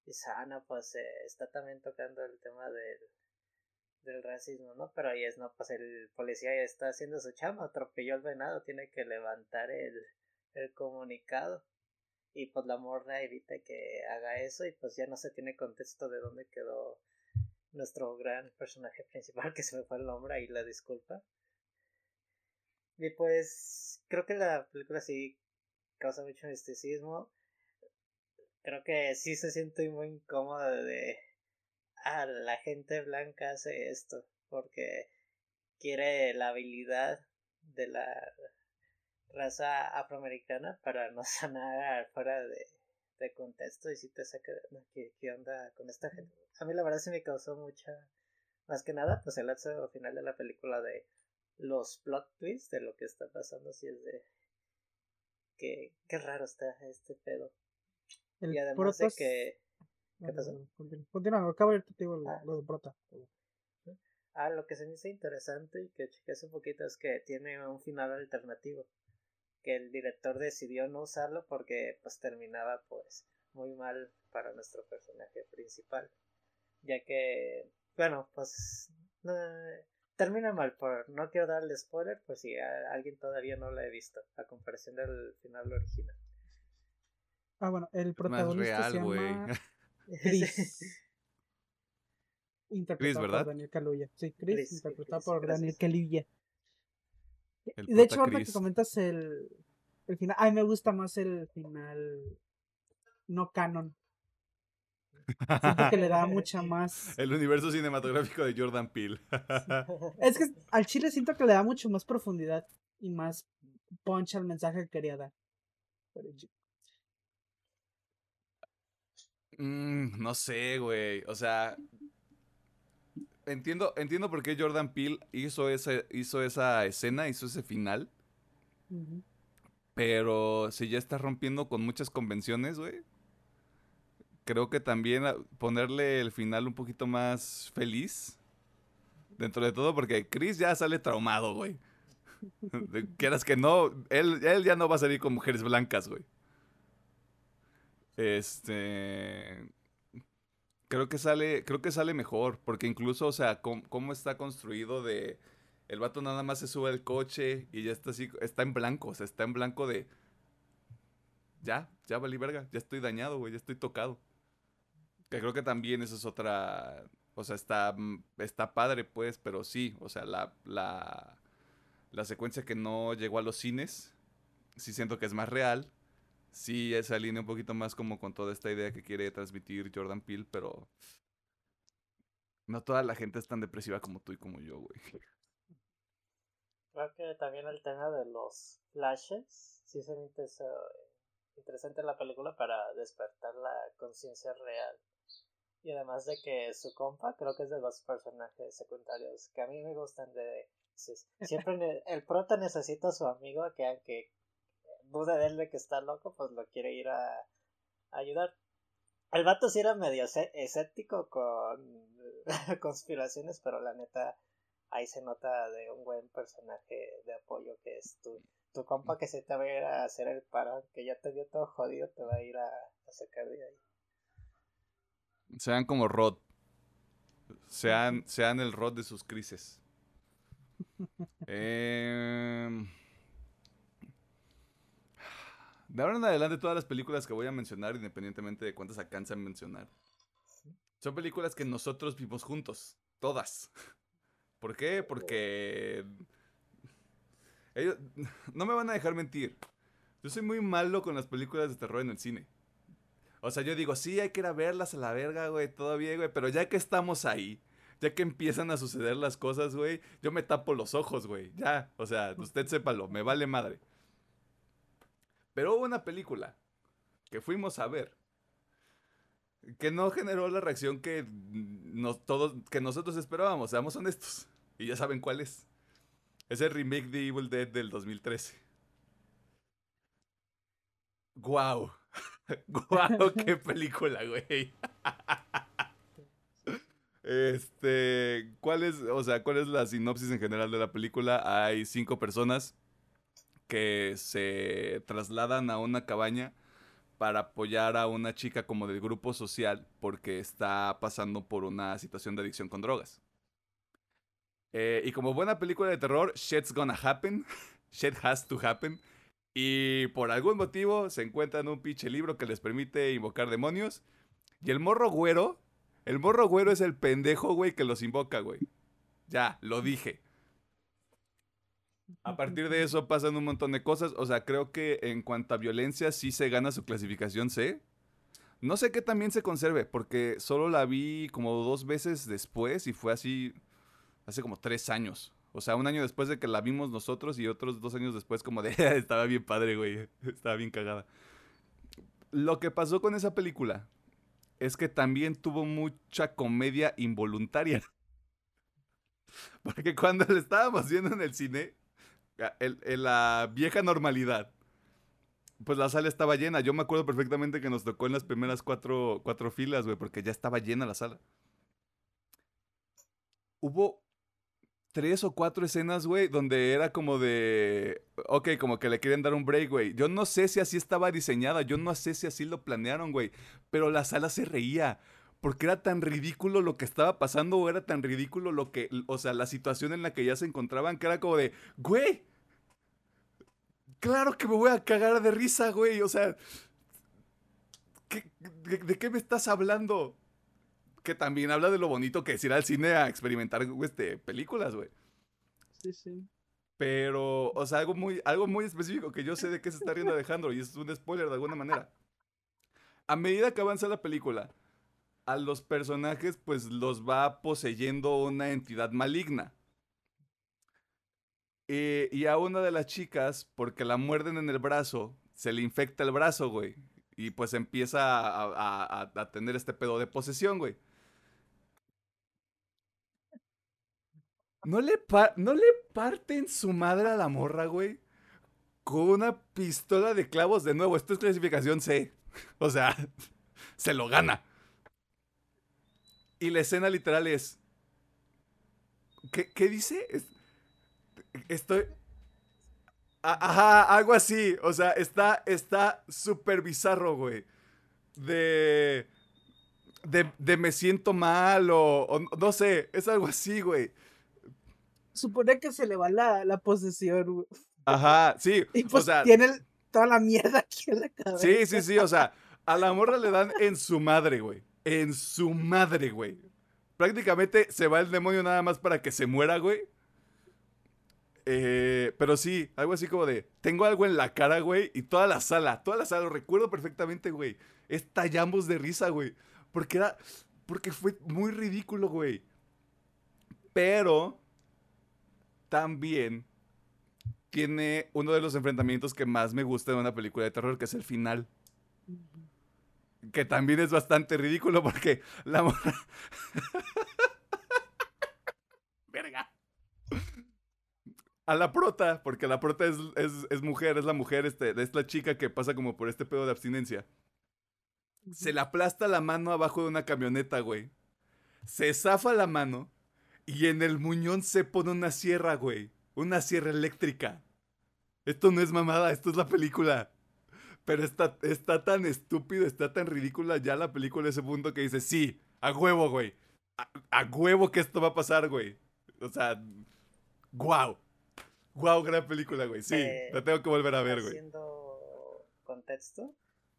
y Sana pues eh, está también tocando el tema del del racismo, ¿no? Pero ahí es, no, pues el policía ya está haciendo su chama, atropelló al venado, tiene que levantar el, el comunicado. Y pues la morra evita que haga eso y pues ya no se tiene contexto de dónde quedó nuestro gran personaje principal, que se me fue el nombre y la disculpa. Y pues creo que la película sí causa mucho misticismo. Creo que sí se siente muy incómoda de ah, la gente blanca hace esto porque quiere la habilidad de la raza afroamericana para no sanar fuera de, de contexto y si te saca ¿qué, ¿qué, onda con esta gente a mí la verdad se me causó mucha más que nada pues el acto final de la película de los plot twists de lo que está pasando si es de que qué raro está este pedo y además de que ¿Qué pasó? Continúa, acabo de digo ah. lo de Prota. Ah, lo que se me hizo interesante y que chequé un poquito es que tiene un final alternativo. Que el director decidió no usarlo porque pues terminaba pues muy mal para nuestro personaje principal. Ya que, bueno, pues termina mal, por no quiero darle spoiler, pues si alguien todavía no lo ha visto, a comparación del final original. Ah, bueno, el protagonista se llama Chris. interpretado por Daniel Kaluuya. Sí, Chris, interpretado por Daniel Kaluuya. de hecho, ahora que comentas el, el final, ay, me gusta más el final no canon. Siento que le da mucha más. El universo cinematográfico de Jordan Peele. es que al chile siento que le da mucho más profundidad y más punch al mensaje que quería dar. Mm, no sé, güey. O sea, entiendo, entiendo por qué Jordan Peele hizo, ese, hizo esa escena, hizo ese final. Pero si ya está rompiendo con muchas convenciones, güey. Creo que también ponerle el final un poquito más feliz. Dentro de todo, porque Chris ya sale traumado, güey. Quieras que no, él, él ya no va a salir con mujeres blancas, güey. Este. Creo que sale. Creo que sale mejor. Porque incluso, o sea, cómo, está construido de. El vato nada más se sube al coche y ya está así. Está en blanco. O sea, está en blanco de. Ya, ya valí verga. Ya estoy dañado, güey. Ya estoy tocado. Que creo que también eso es otra. O sea, está, está padre, pues, pero sí. O sea, la, la, la secuencia que no llegó a los cines. Sí siento que es más real sí esa línea un poquito más como con toda esta idea que quiere transmitir Jordan Peele, pero no toda la gente es tan depresiva como tú y como yo, güey. Creo que también el tema de los flashes sí se interesante en la película para despertar la conciencia real. Y además de que su compa creo que es de los personajes secundarios que a mí me gustan de... Siempre el prota necesita a su amigo que aunque duda de él de que está loco, pues lo quiere ir a, ayudar. El vato sí era medio escéptico con conspiraciones, pero la neta ahí se nota de un buen personaje de apoyo que es tu, tu compa que se te va a ir a hacer el paro, que ya te vio todo jodido, te va a ir a, sacar de ahí. Sean como Rod. Sean, sean el Rod de sus crisis. eh... De ahora en adelante, todas las películas que voy a mencionar, independientemente de cuántas alcanzan a mencionar, son películas que nosotros vimos juntos. Todas. ¿Por qué? Porque. Ellos no me van a dejar mentir. Yo soy muy malo con las películas de terror en el cine. O sea, yo digo, sí, hay que ir a verlas a la verga, güey, bien, güey. Pero ya que estamos ahí, ya que empiezan a suceder las cosas, güey, yo me tapo los ojos, güey. Ya, o sea, usted sépalo, me vale madre. Pero hubo una película que fuimos a ver que no generó la reacción que, todos, que nosotros esperábamos, seamos honestos. Y ya saben cuál es. Es el remake de Evil Dead del 2013. ¡Guau! ¡Guau! ¡Qué película, güey! Este, ¿cuál es, o sea, cuál es la sinopsis en general de la película? Hay cinco personas que se trasladan a una cabaña para apoyar a una chica como del grupo social porque está pasando por una situación de adicción con drogas. Eh, y como buena película de terror, shit's gonna happen, shit has to happen. Y por algún motivo se encuentran un pinche libro que les permite invocar demonios. Y el morro güero, el morro güero es el pendejo, güey, que los invoca, güey. Ya, lo dije. A partir de eso pasan un montón de cosas. O sea, creo que en cuanto a violencia sí se gana su clasificación C. No sé qué también se conserve, porque solo la vi como dos veces después y fue así hace como tres años. O sea, un año después de que la vimos nosotros y otros dos años después como de, estaba bien padre, güey, estaba bien cagada. Lo que pasó con esa película es que también tuvo mucha comedia involuntaria. Porque cuando la estábamos viendo en el cine, en la vieja normalidad, pues la sala estaba llena. Yo me acuerdo perfectamente que nos tocó en las primeras cuatro, cuatro filas, güey, porque ya estaba llena la sala. Hubo tres o cuatro escenas, güey, donde era como de, ok, como que le quieren dar un break, güey. Yo no sé si así estaba diseñada, yo no sé si así lo planearon, güey, pero la sala se reía. Porque era tan ridículo lo que estaba pasando o era tan ridículo lo que, o sea, la situación en la que ya se encontraban, que era como de, güey, Claro que me voy a cagar de risa, güey. O sea, de, qué me estás hablando? Que también habla de lo bonito que es ir al cine a experimentar este, películas, güey. Sí, sí. Pero, o sea, algo muy, algo muy específico que yo sé de qué se está riendo Alejandro y es un spoiler de alguna manera. A medida que avanza la película, a los personajes pues los va poseyendo una entidad maligna. Eh, y a una de las chicas, porque la muerden en el brazo, se le infecta el brazo, güey. Y pues empieza a, tener este pedo de posesión, güey. ¿No le, ¿No le parten su madre a la morra, güey? Con una pistola de clavos de nuevo. Esto es clasificación C. O sea, se lo gana. Y la escena literal es ¿Qué, qué dice? Es- estoy. Ajá, algo así. O sea, está está súper bizarro, güey. De, de. de me siento mal o, o no sé. Es algo así, güey. Supone que se le va la, la posesión, güey. Ajá, sí. Y o pues sea, tiene el- toda la mierda aquí en la cabeza. sí, sí, sí. O sea, a la morra le dan en su madre, güey. En su madre, güey. Prácticamente se va el demonio nada más para que se muera, güey. Eh, pero sí, algo así como de, tengo algo en la cara, güey, y toda la sala, toda la sala, lo recuerdo perfectamente, güey. Estallamos de risa, güey. Porque era, porque fue muy ridículo, güey. Pero, también tiene uno de los enfrentamientos que más me gusta de una película de terror, que es el final. Que también es bastante ridículo porque la morra... A la prota, porque la prota es, es, es mujer, es la mujer, este, es la chica que pasa como por este pedo de abstinencia. Se le aplasta la mano abajo de una camioneta, güey. Se zafa la mano y en el muñón se pone una sierra, güey. Una sierra eléctrica. Esto no es mamada, esto es la película. Pero está, está tan estúpido, está tan ridícula ya la película a ese punto que dice, sí, a huevo, güey. A, a huevo que esto va a pasar, güey. O sea, guau. Guau, gran película, güey. Sí, Eh, la tengo que volver a ver, güey. Haciendo contexto,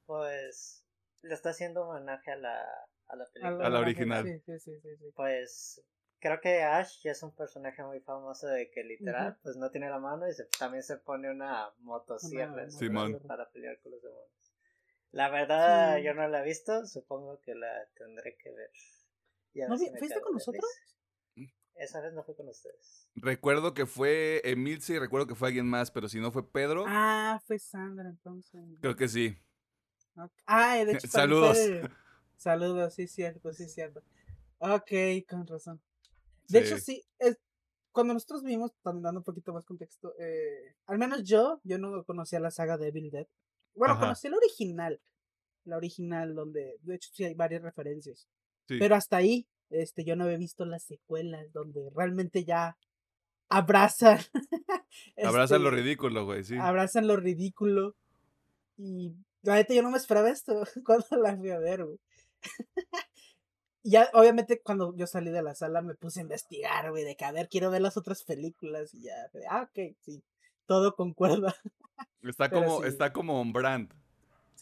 pues le está haciendo homenaje a la, a la película. A la original. Sí, sí, sí, sí, sí. Pues creo que Ash ya es un personaje muy famoso de que literal, pues no tiene la mano y se- también se pone una motosierra Una en su Simón. para pelear con los demonios. La verdad, Sí. yo no la he visto, supongo que la tendré que ver. Y a ¿No ver si vi- me ¿Fuiste con nosotros? Esa vez no fui con ustedes. Recuerdo que fue Emilce y recuerdo que fue alguien más, pero si no fue Pedro, Ah, fue Sandra entonces. creo que sí. Ah, de hecho, Saludos. fue- Saludos, sí, cierto, sí, cierto. Ok, con razón. De hecho, sí, es, cuando nosotros vimos, también dando un poquito más contexto, eh, al menos yo, yo no conocía la saga de Evil Dead. Bueno, Ajá. conocí la original, la original, donde, de hecho, sí hay varias referencias. Sí. Pero hasta ahí, este, yo no había visto las secuelas, donde realmente ya abrazan. Abrazan lo este, ridículo, güey, sí. abrazan lo ridículo. Y la neta yo no me esperaba esto cuando la fui a ver, güey. ya, obviamente, cuando yo salí de la sala me puse a investigar, güey, de que a ver, quiero ver las otras películas. Y ya, ah, ok, sí, todo concuerda. Está pero como, sí. está como brand.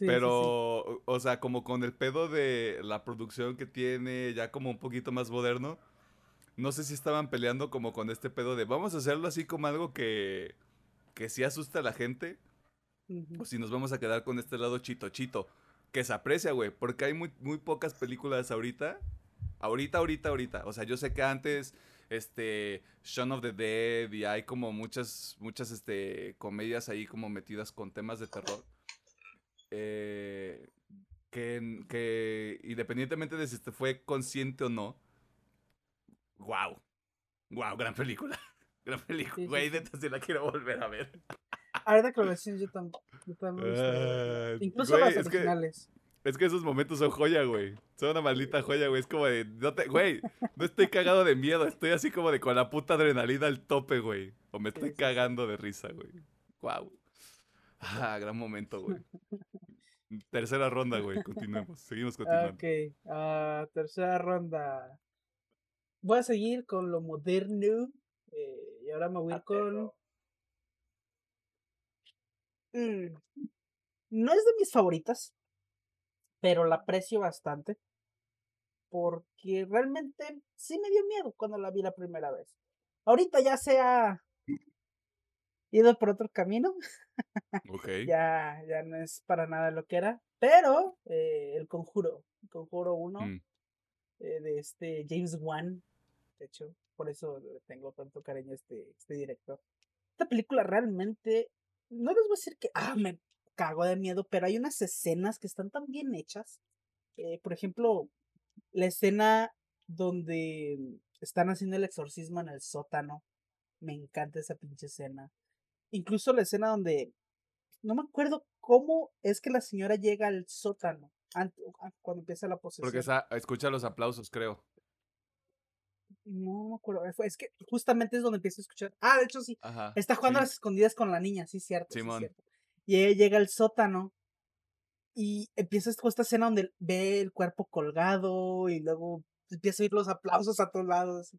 Sí, sí, sí. pero, o- sea, como con el pedo de la producción que tiene, ya como un poquito más moderno. No sé si estaban peleando como con este pedo de vamos a hacerlo así como algo que, que sí asusta a la gente. O si nos vamos a quedar con este lado chito chito. Que se aprecia, güey. Porque hay muy, muy pocas películas ahorita. Ahorita, ahorita, ahorita. O sea, yo sé que antes, este, Shaun of the Dead y hay como muchas, muchas, este, comedias ahí como metidas con temas de terror. Eh, que, que independientemente de si este fue consciente o no. Wow. Wow, gran película. Gran película. Güey, neta, sí la quiero volver a ver. Ahorita que lo decís, yo, tam- yo también Incluso güey, las es que- originales. Es que esos momentos son joya, güey. Son una maldita joya, güey. Es como de, no te, güey, no estoy cagado de miedo. Estoy así como de con la puta adrenalina al tope, güey. O me estoy cagando de risa, güey. Wow. Ah, gran momento, güey. Tercera ronda, güey. Continuemos. Seguimos continuando. Ok, ah, tercera ronda. Voy a seguir con lo moderno. eh, y ahora me voy a ir Ah, con. Mm, No es de mis favoritas, pero la aprecio bastante. Porque realmente sí me dio miedo cuando la vi la primera vez. Ahorita ya se ha ido por otro camino. Ok. Ya, ya no es para nada lo que era. Pero eh, el conjuro, el conjuro 1 Mm. eh, de este James Wan. De hecho, por eso tengo tanto cariño a este, este director. Esta película realmente, no les voy a decir que, ah, me cago de miedo, pero hay unas escenas que están tan bien hechas. Eh, por ejemplo, la escena donde están haciendo el exorcismo en el sótano. Me encanta esa pinche escena. Incluso la escena donde, no me acuerdo cómo es que la señora llega al sótano cuando empieza la posesión. Porque esa, escucha los aplausos, creo. No me acuerdo. fue- Es que justamente es donde empiezo a escuchar. Ah, de hecho sí. Ajá. Está jugando a sí. las escondidas con la niña, sí, cierto. sí, Simón. cierto. Y ella llega al sótano y empieza esta esta escena donde ve el cuerpo colgado y luego empieza a oír los aplausos a todos lados.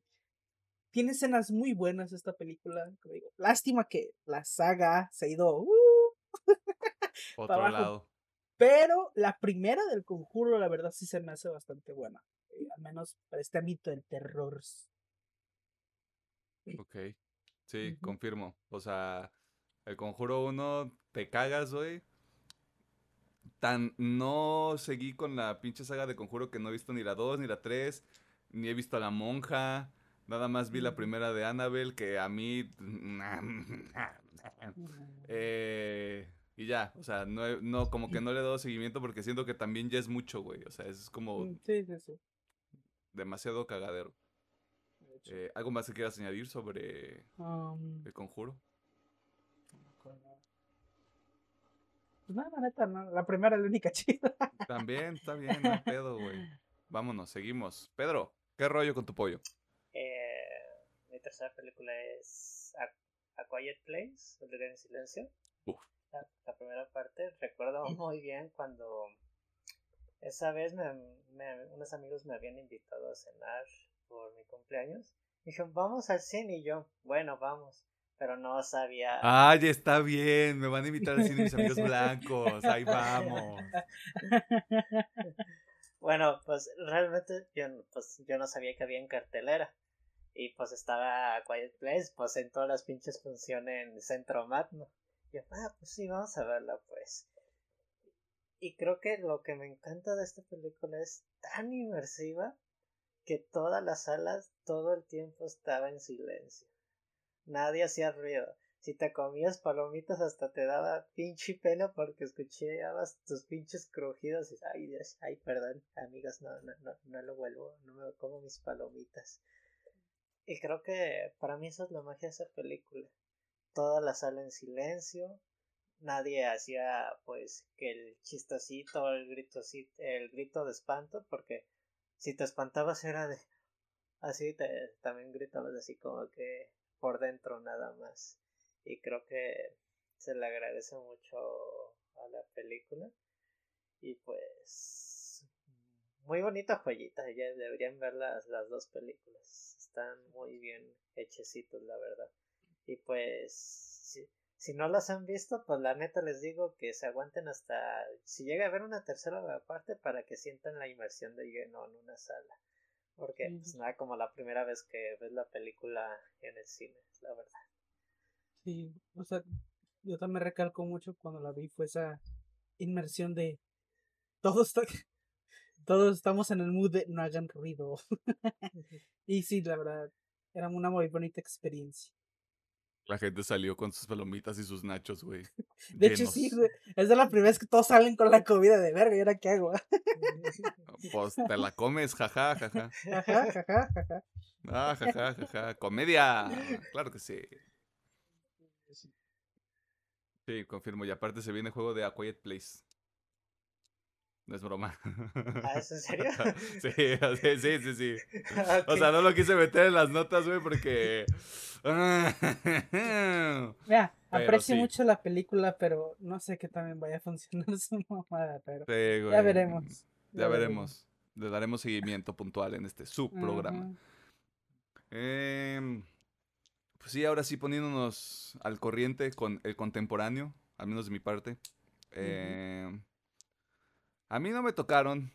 Tiene escenas muy buenas esta película. como digo. Lástima que la saga se ha ido. uh, Otro abajo. lado. pero la primera del conjuro, la verdad, sí se me hace bastante buena. eh, al menos para este ámbito del terror. Ok. Sí, confirmo. O sea, el conjuro 1, te cagas, güey. Tan no seguí con la pinche saga de conjuro que no he visto ni la 2, ni la 3, ni he visto a la monja. Nada más vi la primera de Annabelle, que a mí. Eh, y ya, o sea, no, como que no le he dado seguimiento porque siento que también ya es mucho, güey. O sea, es como Mm, Sí, sí, sí. demasiado cagadero. de. Eh, ¿Algo más que quieras añadir sobre Um, el conjuro? no acuerdo. Pues nada, la neta, no. La primera es la única chida. También, está bien, no pedo, güey. Vámonos, seguimos. Pedro, ¿qué rollo con tu pollo? Tercera película es A, A Quiet Place, El lugar en silencio. Uf. La, la primera parte, recuerdo muy bien cuando esa vez me, me- unos amigos me habían invitado a cenar por mi cumpleaños. Dijeron, vamos al cine y yo, bueno, vamos. Pero no sabía. Ay, está bien, me van a invitar al cine mis amigos blancos, ahí vamos. Bueno, pues realmente yo, no- pues, yo no sabía que había en cartelera. Y pues estaba Quiet Place, pues en todas las pinches funciones en Centro Magno. Y yo, ah, pues sí, vamos a verla pues. Y creo que lo que me encanta de esta película es tan inmersiva que todas las salas todo el tiempo estaba en silencio. Nadie hacía ruido. Si te comías palomitas hasta te daba pinche pena porque escuchabas tus pinches crujidos y ay Dios, ay perdón, amigas, no, no, no, no lo vuelvo, no me como mis palomitas. Y creo que para mí eso es la magia de esa película. Toda la sala en silencio, nadie hacía pues que el chistosito, el gritosito, el grito de espanto, porque si te espantabas era de así te también gritabas así como que por dentro nada más. Y creo que se le agradece mucho a la película. Y pues muy bonita joyita, ya deberían ver las, las dos películas. Están muy bien hechecitos, la verdad. Y pues si, si no las han visto, pues la neta les digo que se aguanten hasta si llega a haber una tercera parte para que sientan la inmersión de lleno en una sala. Porque Sí. pues nada como la primera vez que ves la película en el cine, la verdad. Sí, o sea, yo también recalco mucho cuando la vi fue esa inmersión de todos está- todos estamos en el mood de no hagan ruido. y sí, la verdad, era una muy bonita experiencia. La gente salió con sus palomitas y sus nachos, güey. De hecho, sí, güey, es de la primera vez que todos salen con la comida de verga, ¿y ahora qué hago? Pues te la comes, jaja, jaja. Ajá, ajá, ajá. Ah, jaja, jaja. Comedia. Claro que sí. Sí, confirmo. Y aparte se viene juego de A Quiet Place. No es broma. ¿Ah, es en serio? Sí, sí, sí, sí. O sea, no lo quise meter en las notas, güey, porque... Mira, Pero aprecio sí. mucho la película, pero no sé qué también vaya a funcionar su mamada, pero Sí, güey. ya veremos. Ya veremos. Le daremos seguimiento puntual en este subprograma. Em, pues sí, ahora sí poniéndonos al corriente con el contemporáneo, al menos de mi parte. Em, a mí no me tocaron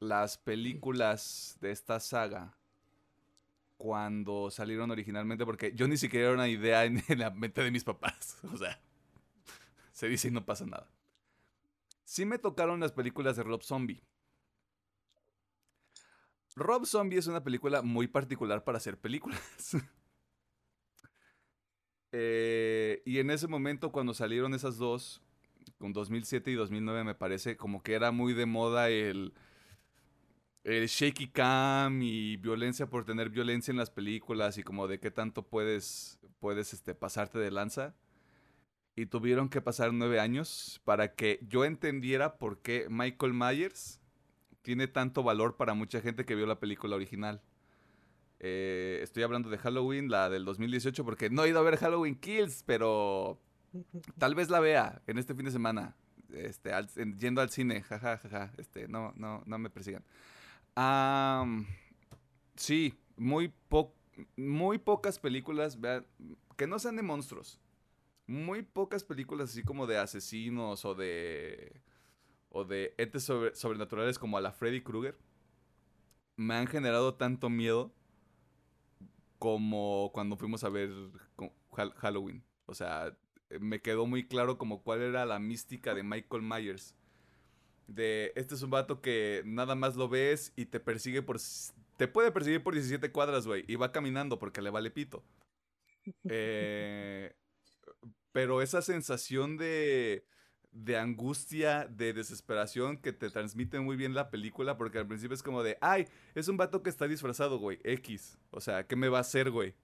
las películas de esta saga cuando salieron originalmente, porque yo ni siquiera era una idea en, la mente de mis papás. O sea, se dice y no pasa nada. Sí me tocaron las películas de Rob Zombie. Rob Zombie es una película muy particular para hacer películas. Eh, y en ese momento, cuando salieron esas dos, con 2007 y 2009, me parece como que era muy de moda el, el shaky cam y violencia por tener violencia en las películas y como de qué tanto puedes, puedes este, pasarte de lanza. Y tuvieron que pasar nueve años para que yo entendiera por qué Michael Myers tiene tanto valor para mucha gente que vio la película original. Eh, estoy hablando de Halloween, la del 2018, porque no he ido a ver Halloween Kills, pero tal vez la vea en este fin de semana. Este, yendo al cine, jaja, jaja, este, no, no, no me persigan. sí, muy, muy pocas películas, vean, que no sean de monstruos. Muy pocas películas así como de asesinos o de o de entes sobrenaturales como a la Freddy Krueger me han generado tanto miedo como cuando fuimos a ver Halloween. O sea, me quedó muy claro como cuál era la mística de Michael Myers. De este es un vato que nada más lo ves y te persigue por. Te puede perseguir por 17 cuadras, güey. Y va caminando porque le vale pito. Eh, pero esa sensación de de angustia, de desesperación que te transmite muy bien la película, porque al principio es como de, ay, es un vato que está disfrazado, güey, X. O sea, ¿qué me va a hacer, güey?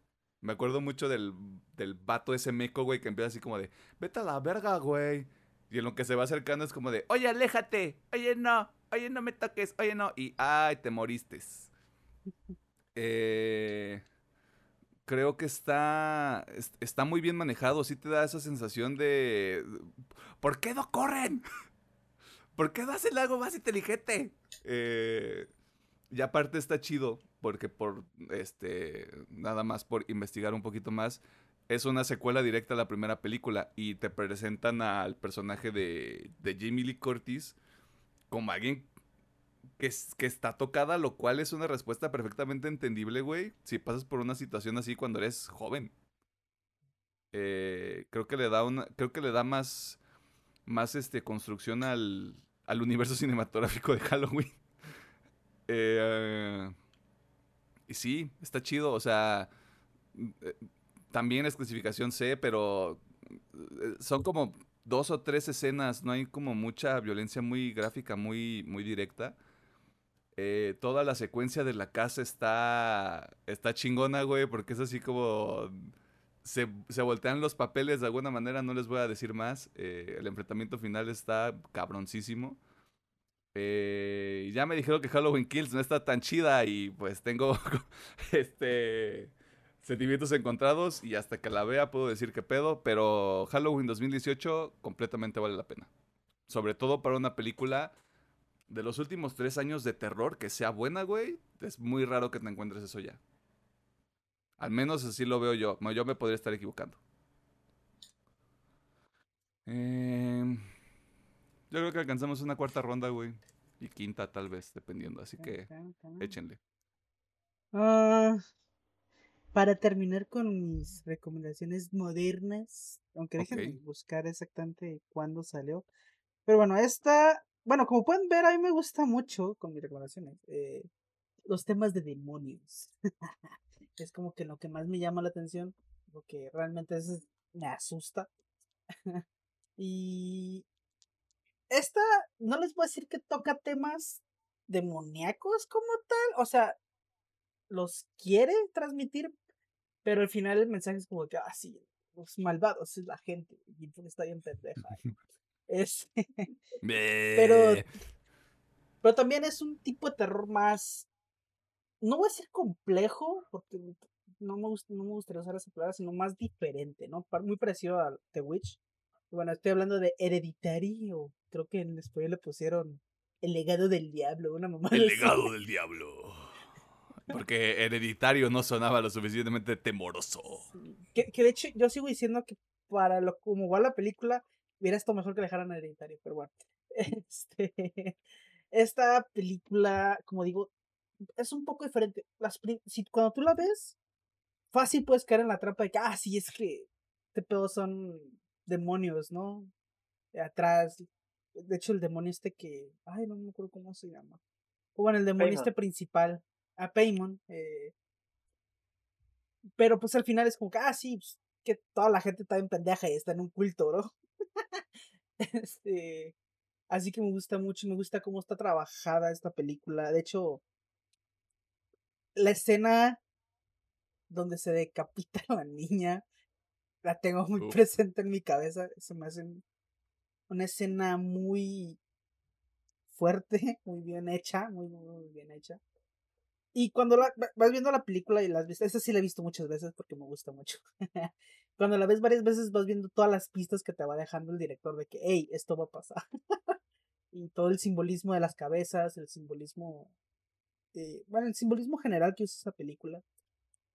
Me acuerdo mucho del, del vato ese meco, güey, que empieza así como de, vete a la verga, güey. Y en lo que se va acercando es como de, oye, aléjate, oye, no, oye, no me toques, oye, no. Y, ay, te moriste. Eh, creo que está, está muy bien manejado. Sí te da esa sensación de. ¿Por qué no corren? ¿Por qué no hacen algo más inteligente? Eh, y aparte está chido, porque por este. Nada más por investigar un poquito más. Es una secuela directa a la primera película. Y te presentan al personaje de, de Jamie Lee Curtis como alguien que, que está tocada, lo cual es una respuesta perfectamente entendible, güey, si pasas por una situación así cuando eres joven. Eh, creo que le da una, creo que le da más, más este, construcción al, al universo cinematográfico de Halloween. Eh, y sí, está chido, o sea, eh, también es clasificación C, pero son como dos o tres escenas, no hay como mucha violencia muy gráfica, muy, muy directa. Eh, toda la secuencia de la casa está, está chingona, güey, porque es así como... Se, voltean los papeles de alguna manera, no les voy a decir más. Eh, el enfrentamiento final está cabroncísimo. Eh, ya me dijeron que Halloween Kills no está tan chida y pues tengo este sentimientos encontrados y hasta que la vea puedo decir que pedo, pero Halloween 2018 completamente vale la pena. Sobre todo para una película de los últimos tres años de terror que sea buena, güey, es muy raro que te encuentres eso ya. Al menos así lo veo yo. Yo me podría estar equivocando. Em, yo creo que alcanzamos una cuarta ronda, güey. Y quinta tal vez, dependiendo. Así que échenle. Ah, para terminar con mis recomendaciones modernas, aunque déjenme buscar exactamente cuándo salió. Pero bueno, esta bueno, como pueden ver, a mí me gusta mucho, con mis recomendaciones, eh, los temas de demonios. es como que lo que más me llama la atención, lo que realmente es, me asusta. y esta, no les voy a decir que toca temas demoníacos como tal, o sea, los quiere transmitir, pero al final el mensaje es como que, ah, sí, los malvados es la gente, y está bien pendeja. Es, pero, pero también es un tipo de terror más, no voy a decir complejo, porque no me, no me gustaría usar esa palabra, sino más diferente, ¿no? Muy parecido a The Witch. Bueno, estoy hablando de Hereditary, o creo que en español le pusieron El legado del diablo, una mamá. El legado del diablo. Porque hereditario no sonaba lo suficientemente temoroso. Que, que, de hecho yo sigo diciendo que para lo como va la película, Hubiera esto mejor que dejaran hereditario, pero bueno. Este, esta película, como digo, es un poco diferente. Las, si, cuando tú la ves, fácil puedes caer en la trampa de que, ah, sí, es que este pedo son demonios, ¿no? De atrás. De hecho, el demonio este que. Ay, no me acuerdo cómo se llama. O bueno, el demonio este principal. A Paymon. Eh, pero pues al final es como que, ah, sí, pues, que toda la gente está en pendeja y está en un culto, ¿no? este, así que me gusta mucho, me gusta cómo está trabajada esta película. De hecho, la escena donde se decapita a la niña, la tengo muy presente en mi cabeza. Se me hace una escena muy fuerte, muy bien hecha, muy, muy bien hecha. Y cuando la, vas viendo la película y las ves, esta sí la he visto muchas veces porque me gusta mucho. cuando la ves varias veces vas viendo todas las pistas que te va dejando el director de que, hey, esto va a pasar. y todo el simbolismo de las cabezas, el simbolismo, eh, bueno, el simbolismo general que usa esa película.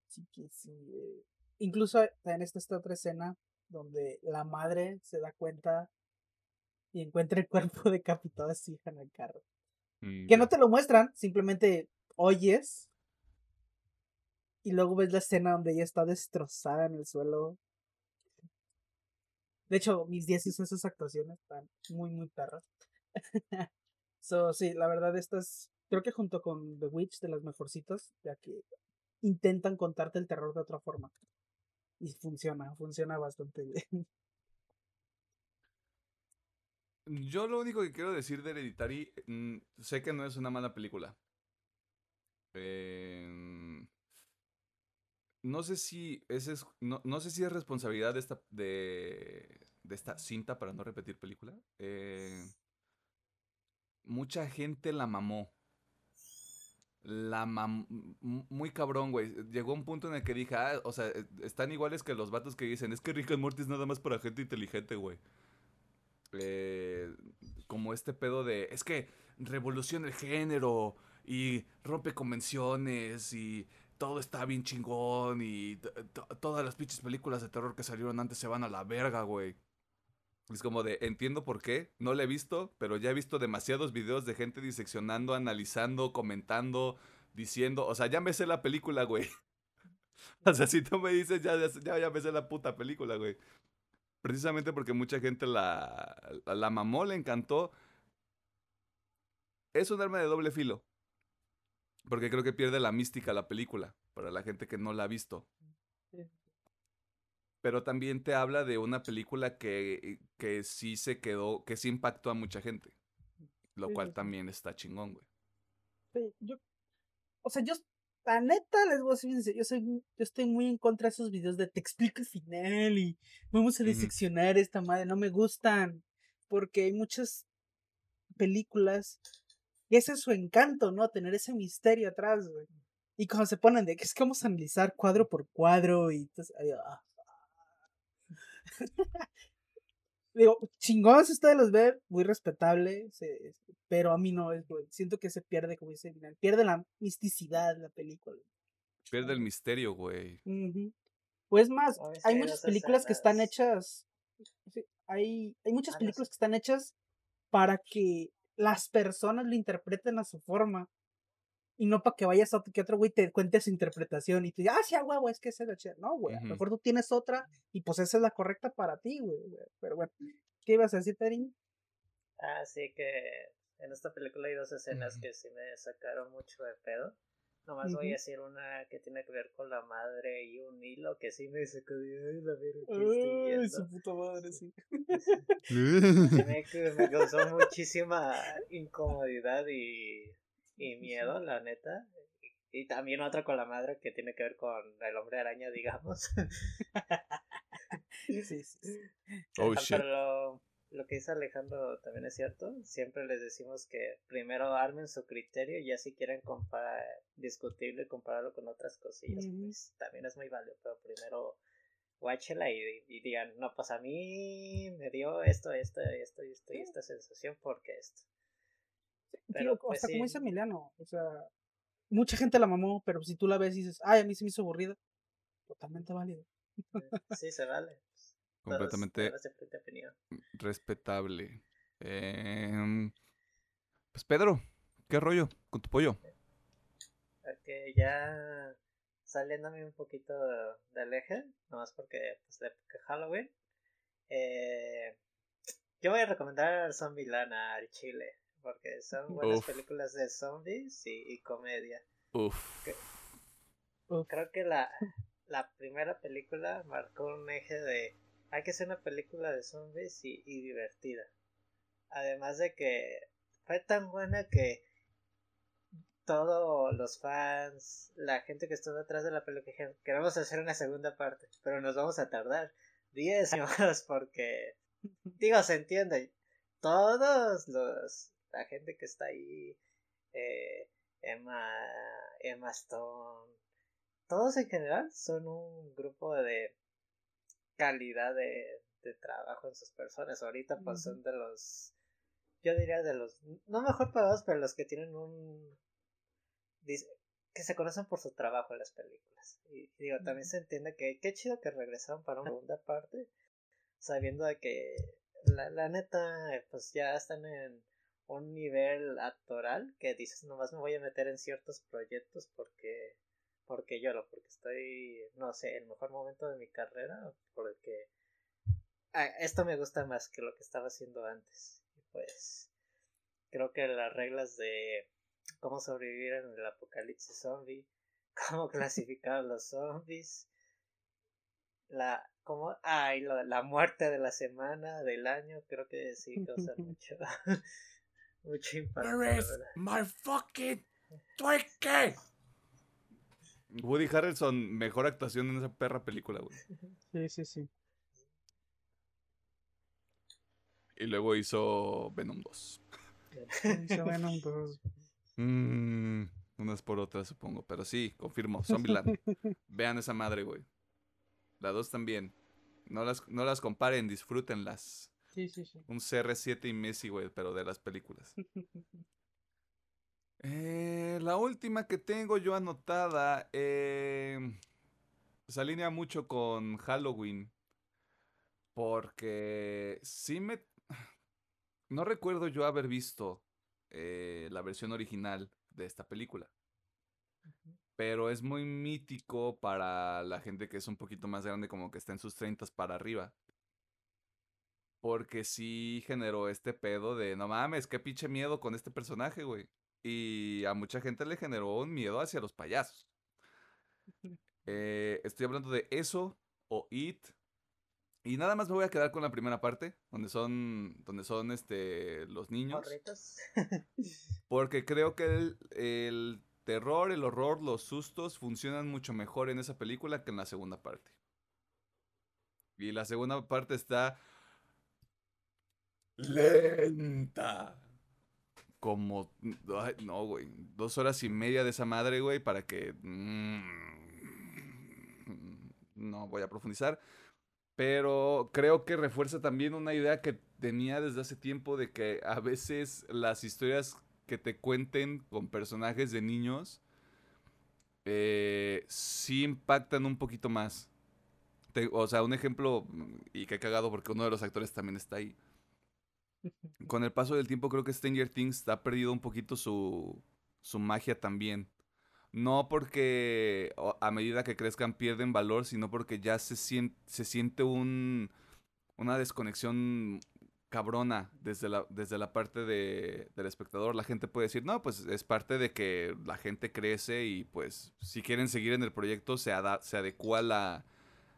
Sí, sí, eh, incluso en esta, esta otra escena donde la madre se da cuenta y encuentra el cuerpo decapitado de su hija en el carro. Mm, Que no te lo muestran, simplemente oyes y luego ves la escena donde ella está destrozada en el suelo. De hecho, mis 10 hizo esas actuaciones, están muy, muy perras. so, sí, la verdad, estas, creo que junto con The Witch, de las mejorcitas, ya que intentan contarte el terror de otra forma. Y funciona, funciona bastante bien. Yo lo único que quiero decir de Hereditary, mm, sé que no es una mala película. Em, no sé si ese es, no, no sé si es responsabilidad de esta, de, de esta cinta, para no repetir película. Eh, mucha gente la mamó. La mam... Muy cabrón, güey. Llegó un punto en el que dije, ah, o sea, eh, están iguales que los vatos que dicen, es que Rick and Morty es nada más para gente inteligente, güey. Eh, como este pedo de, es que revoluciona el género y rompe convenciones y todo está bien chingón y todas las pinches películas de terror que salieron antes se van a la verga, güey. Es como de, entiendo por qué, no la he visto, pero ya he visto demasiados videos de gente diseccionando, analizando, comentando, diciendo, o sea, ya me sé la película, güey. O sea, si tú me dices, ya, ya, ya me sé la puta película, güey. Precisamente porque mucha gente la, la, la mamó, le encantó. Es un arma de doble filo. Porque creo que pierde la mística la película, para la gente que no la ha visto. Pero también te habla de una película que, que sí se quedó, que sí impactó a mucha gente. Lo Sí, cual también está chingón, güey. Sí, yo, o sea, yo, la neta, les voy a decir, yo soy, yo estoy muy en contra de esos videos de te explico el final y vamos a diseccionar esta madre, no me gustan, porque hay muchas películas y ese es su encanto, ¿no? Tener ese misterio atrás, güey. Y cuando se ponen de que es que vamos a analizar cuadro por cuadro y entonces, ay, ah. Digo, chingón si ustedes los ven, muy respetable, se- pero a mí no es, güey. Siento que se pierde, como dice, Milan, pierde la misticidad de la película. Pierde el misterio, güey. Ujú. Pues más, hay muchas películas que están hechas. hay, hay muchas Ah, películas que están hechas para que las personas lo interpreten a su forma. Y no para que vayas a otro, que otro güey te cuente su interpretación y tú digas, ah, sí, huevo, es que esa es chida. No, güey, a lo mejor tú tienes otra y pues esa es la correcta para ti, güey. güey. Pero bueno, ¿qué ibas a decir, Tarín? Ah, sí que en esta película hay dos escenas que sí me sacaron mucho de pedo. Nomás voy a decir una que tiene que ver con la madre y un hilo que sí me sacó de ay, la verga Ay, su puta madre, sí. Sí me, me causó muchísima incomodidad y, y miedo, la neta. Y, también otra con la madre que tiene que ver con el hombre araña, digamos. Sí, sí, sí. Oh, shit. Pero lo, lo que dice Alejandro también es cierto. Siempre les decimos que primero armen su criterio y ya si quieren comparar, discutirlo y compararlo con otras cosillas, pues también es muy válido. Pero primero guáchela y, y digan, no, pues a mí me dio esto, esto, esto y esto y esta sensación porque esto. Pero, Tío, pues, hasta como dice Emiliano, o sea, mucha gente la mamó, pero si tú la ves y dices, ay, a mí se me hizo aburrida, totalmente válido. Sí, se vale. Todos Completamente opinión. respetable. Em, pues Pedro, ¿qué rollo con tu pollo? Ok, ya saliéndome un poquito del eje, nomás porque pues la época de Halloween. Eh, yo voy a recomendar Zombieland al Chile, porque son buenas Uf. películas de zombies y, y comedia. Uf. Uf. Creo que la, la primera película marcó un eje de hay que hacer una película de zombies y, y divertida. Además de que fue tan buena que todos los fans, la gente que estuvo detrás de la película dijeron, queremos hacer una segunda parte, pero nos vamos a tardar 10 años porque, digo, se entiende, todos los, la gente que está ahí, eh, Emma, Emma Stone, todos en general son un grupo de calidad de, de trabajo en sus personas. Ahorita pues son de los, yo diría de los, no mejor pagados, pero los que tienen un, que se conocen por su trabajo en las películas. Y digo, también se entiende que qué chido que regresaron para una segunda parte, sabiendo de que la, la neta, pues ya están en un nivel actoral que dices, nomás me voy a meter en ciertos proyectos porque porque lloro, porque estoy, no sé, en el mejor momento de mi carrera, porque ah, esto me gusta más que lo que estaba haciendo antes. Y pues creo que las reglas de cómo sobrevivir en el apocalipsis zombie, cómo clasificar a los zombies, la como ay la, la muerte de la semana, del año, creo que sí causa mucho mucho impacto. Where is my fucking Woody Harrelson, mejor actuación en esa perra película, güey. Sí, sí, sí. Y luego hizo Venom 2. hizo Venom 2. Mmm, unas por otras, supongo. Pero sí, confirmo. Zombieland. Vean esa madre, güey. Las dos también. No las, no las comparen, disfrútenlas. Sí, sí, sí. Un CR7 y Messi, güey, pero de las películas. Eh, la última que tengo yo anotada eh, se alinea mucho con Halloween. Porque sí me... No recuerdo yo haber visto eh, la versión original de esta película. Pero es muy mítico para la gente que es un poquito más grande, como que está en sus 30 para arriba. Porque sí generó este pedo de, no mames, qué pinche miedo con este personaje, güey. Y a mucha gente le generó un miedo hacia los payasos. Eh, estoy hablando de eso o It. Y nada más me voy a quedar con la primera parte, donde son, donde son este, los niños. porque creo que el, el terror, el horror, los sustos funcionan mucho mejor en esa película que en la segunda parte. Y la segunda parte está lenta como, no, güey, dos horas y media de esa madre, güey, para que... Mm, no voy a profundizar. Pero creo que refuerza también una idea que tenía desde hace tiempo de que a veces las historias que te cuenten con personajes de niños eh, sí impactan un poquito más. o sea, un ejemplo, y que he cagado porque uno de los actores también está ahí con el paso del tiempo creo que Stranger Things ha perdido un poquito su, su magia también. No porque a medida que crezcan pierden valor, sino porque ya se siente, se siente un, una desconexión cabrona desde la, desde la parte de, del espectador. La gente puede decir, no, pues es parte de que la gente crece y pues si quieren seguir en el proyecto se, se adecua la,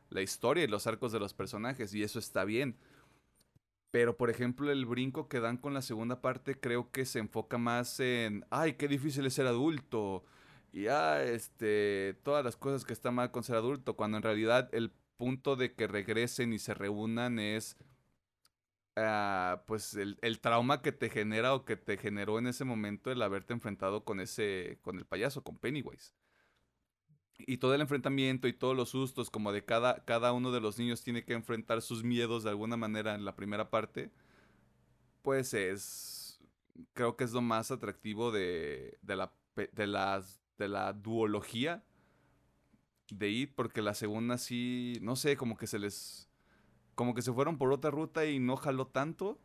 la historia y los arcos de los personajes y eso está bien. Pero, por ejemplo, el brinco que dan con la segunda parte creo que se enfoca más en, ay, qué difícil es ser adulto. Y, ah, este, todas las cosas que están mal con ser adulto. Cuando en realidad el punto de que regresen y se reúnan es, ah, pues, el, el, trauma que te genera o que te generó en ese momento el haberte enfrentado con ese, con el payaso, con Pennywise y todo el enfrentamiento y todos los sustos, como de cada, cada uno de los niños tiene que enfrentar sus miedos de alguna manera en la primera parte, pues es, creo que es lo más atractivo de, de, la, de, las, de la duología de It, porque la segunda sí, no sé, como que se les, como que se fueron por otra ruta y no jaló tanto.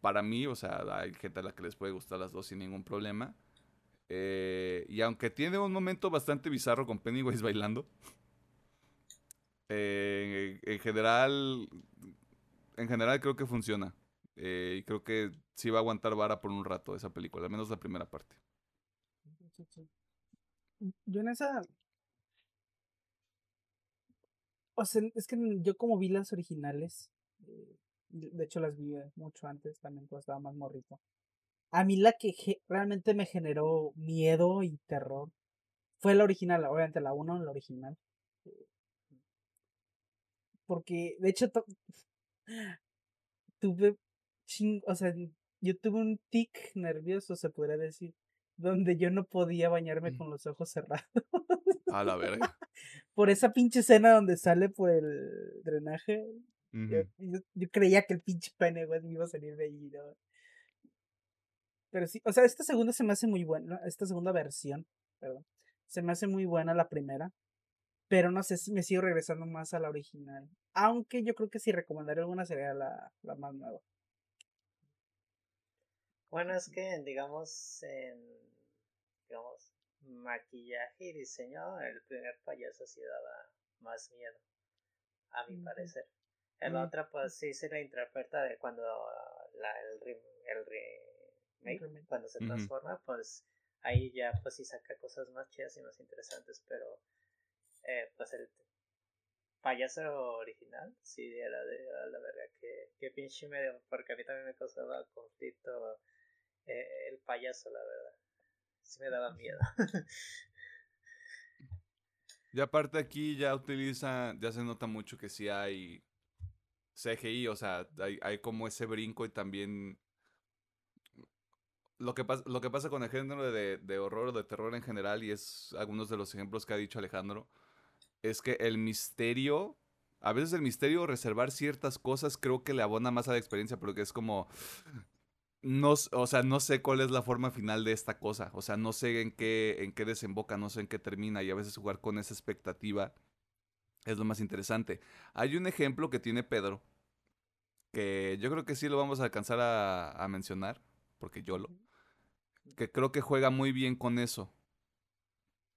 Para mí, o sea, hay gente a la que les puede gustar las dos sin ningún problema. Eh, y aunque tiene un momento bastante bizarro con Pennywise bailando, eh, en general, en general creo que funciona. Eh, y creo que sí va a aguantar vara por un rato esa película, al menos la primera parte. Yo en esa... O sea, es que yo como vi las originales, de hecho las vi mucho antes también cuando estaba más morrito. A mí la que realmente me generó miedo y terror fue la original, obviamente la 1, la original. Porque, de hecho, tuve, o sea, yo tuve un tic nervioso, se podría decir, donde yo no podía bañarme con los ojos cerrados. A la verga. por esa pinche escena donde sale por el drenaje. yo, yo- yo creía que el pinche pene, güey, me iba a salir de allí, ¿no? Pero sí, o sea, esta segunda se me hace muy buena, esta segunda versión, perdón, se me hace muy buena la primera, pero no sé si me sigo regresando más a la original. Aunque yo creo que si recomendaría alguna sería la, la más nueva. Bueno, es que, digamos, en digamos, maquillaje y diseño, el primer payaso sí daba más miedo, a mi parecer. El Mm. otro, pues sí se la interpreta de cuando la, el, rem- el cuando se transforma, pues ahí ya pues sí saca cosas más chidas y más interesantes, pero eh, pues el payaso original sí era de a la verga que, que pinche medio, porque a mí también me causaba conflicto eh, el payaso, la verdad. Sí me daba miedo. Y aparte aquí ya utiliza, ya se nota mucho que sí hay CGI, o sea, hay, hay como ese brinco y también lo que, pasa, lo que pasa con el género de, de horror o de terror en general, y es algunos de los ejemplos que ha dicho Alejandro, es que el misterio, a veces el misterio, reservar ciertas cosas, creo que le abona más a la experiencia, porque es como, no, o sea, no sé cuál es la forma final de esta cosa. O sea, no sé en qué, en qué desemboca, no sé en qué termina. Y a veces jugar con esa expectativa es lo más interesante. Hay un ejemplo que tiene Pedro, que yo creo que sí lo vamos a alcanzar a, a mencionar, porque yo lo, que creo que juega muy bien con eso.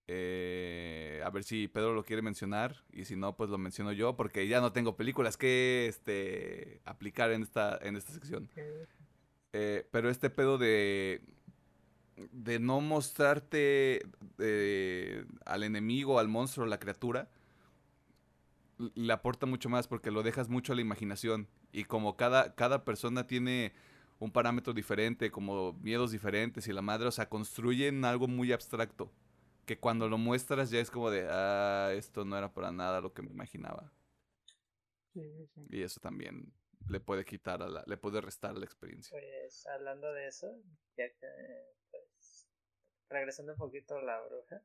Eh, a ver si Pedro lo quiere mencionar y si no, pues lo menciono yo, porque ya no tengo películas que este, aplicar en esta, en esta sección. Eh, pero este pedo de. de no mostrarte eh, al enemigo, al monstruo, la criatura, le aporta mucho más porque lo dejas mucho a la imaginación. Y como cada, cada persona tiene un parámetro diferente, como miedos diferentes y la madre, o sea, construyen algo muy abstracto. Que cuando lo muestras ya es como de, ah, esto no era para nada lo que me imaginaba. Sí, sí, sí. Y eso también le puede quitar, a la, le puede restar a la experiencia. Pues hablando de eso, ya que pues regresando un poquito a la bruja,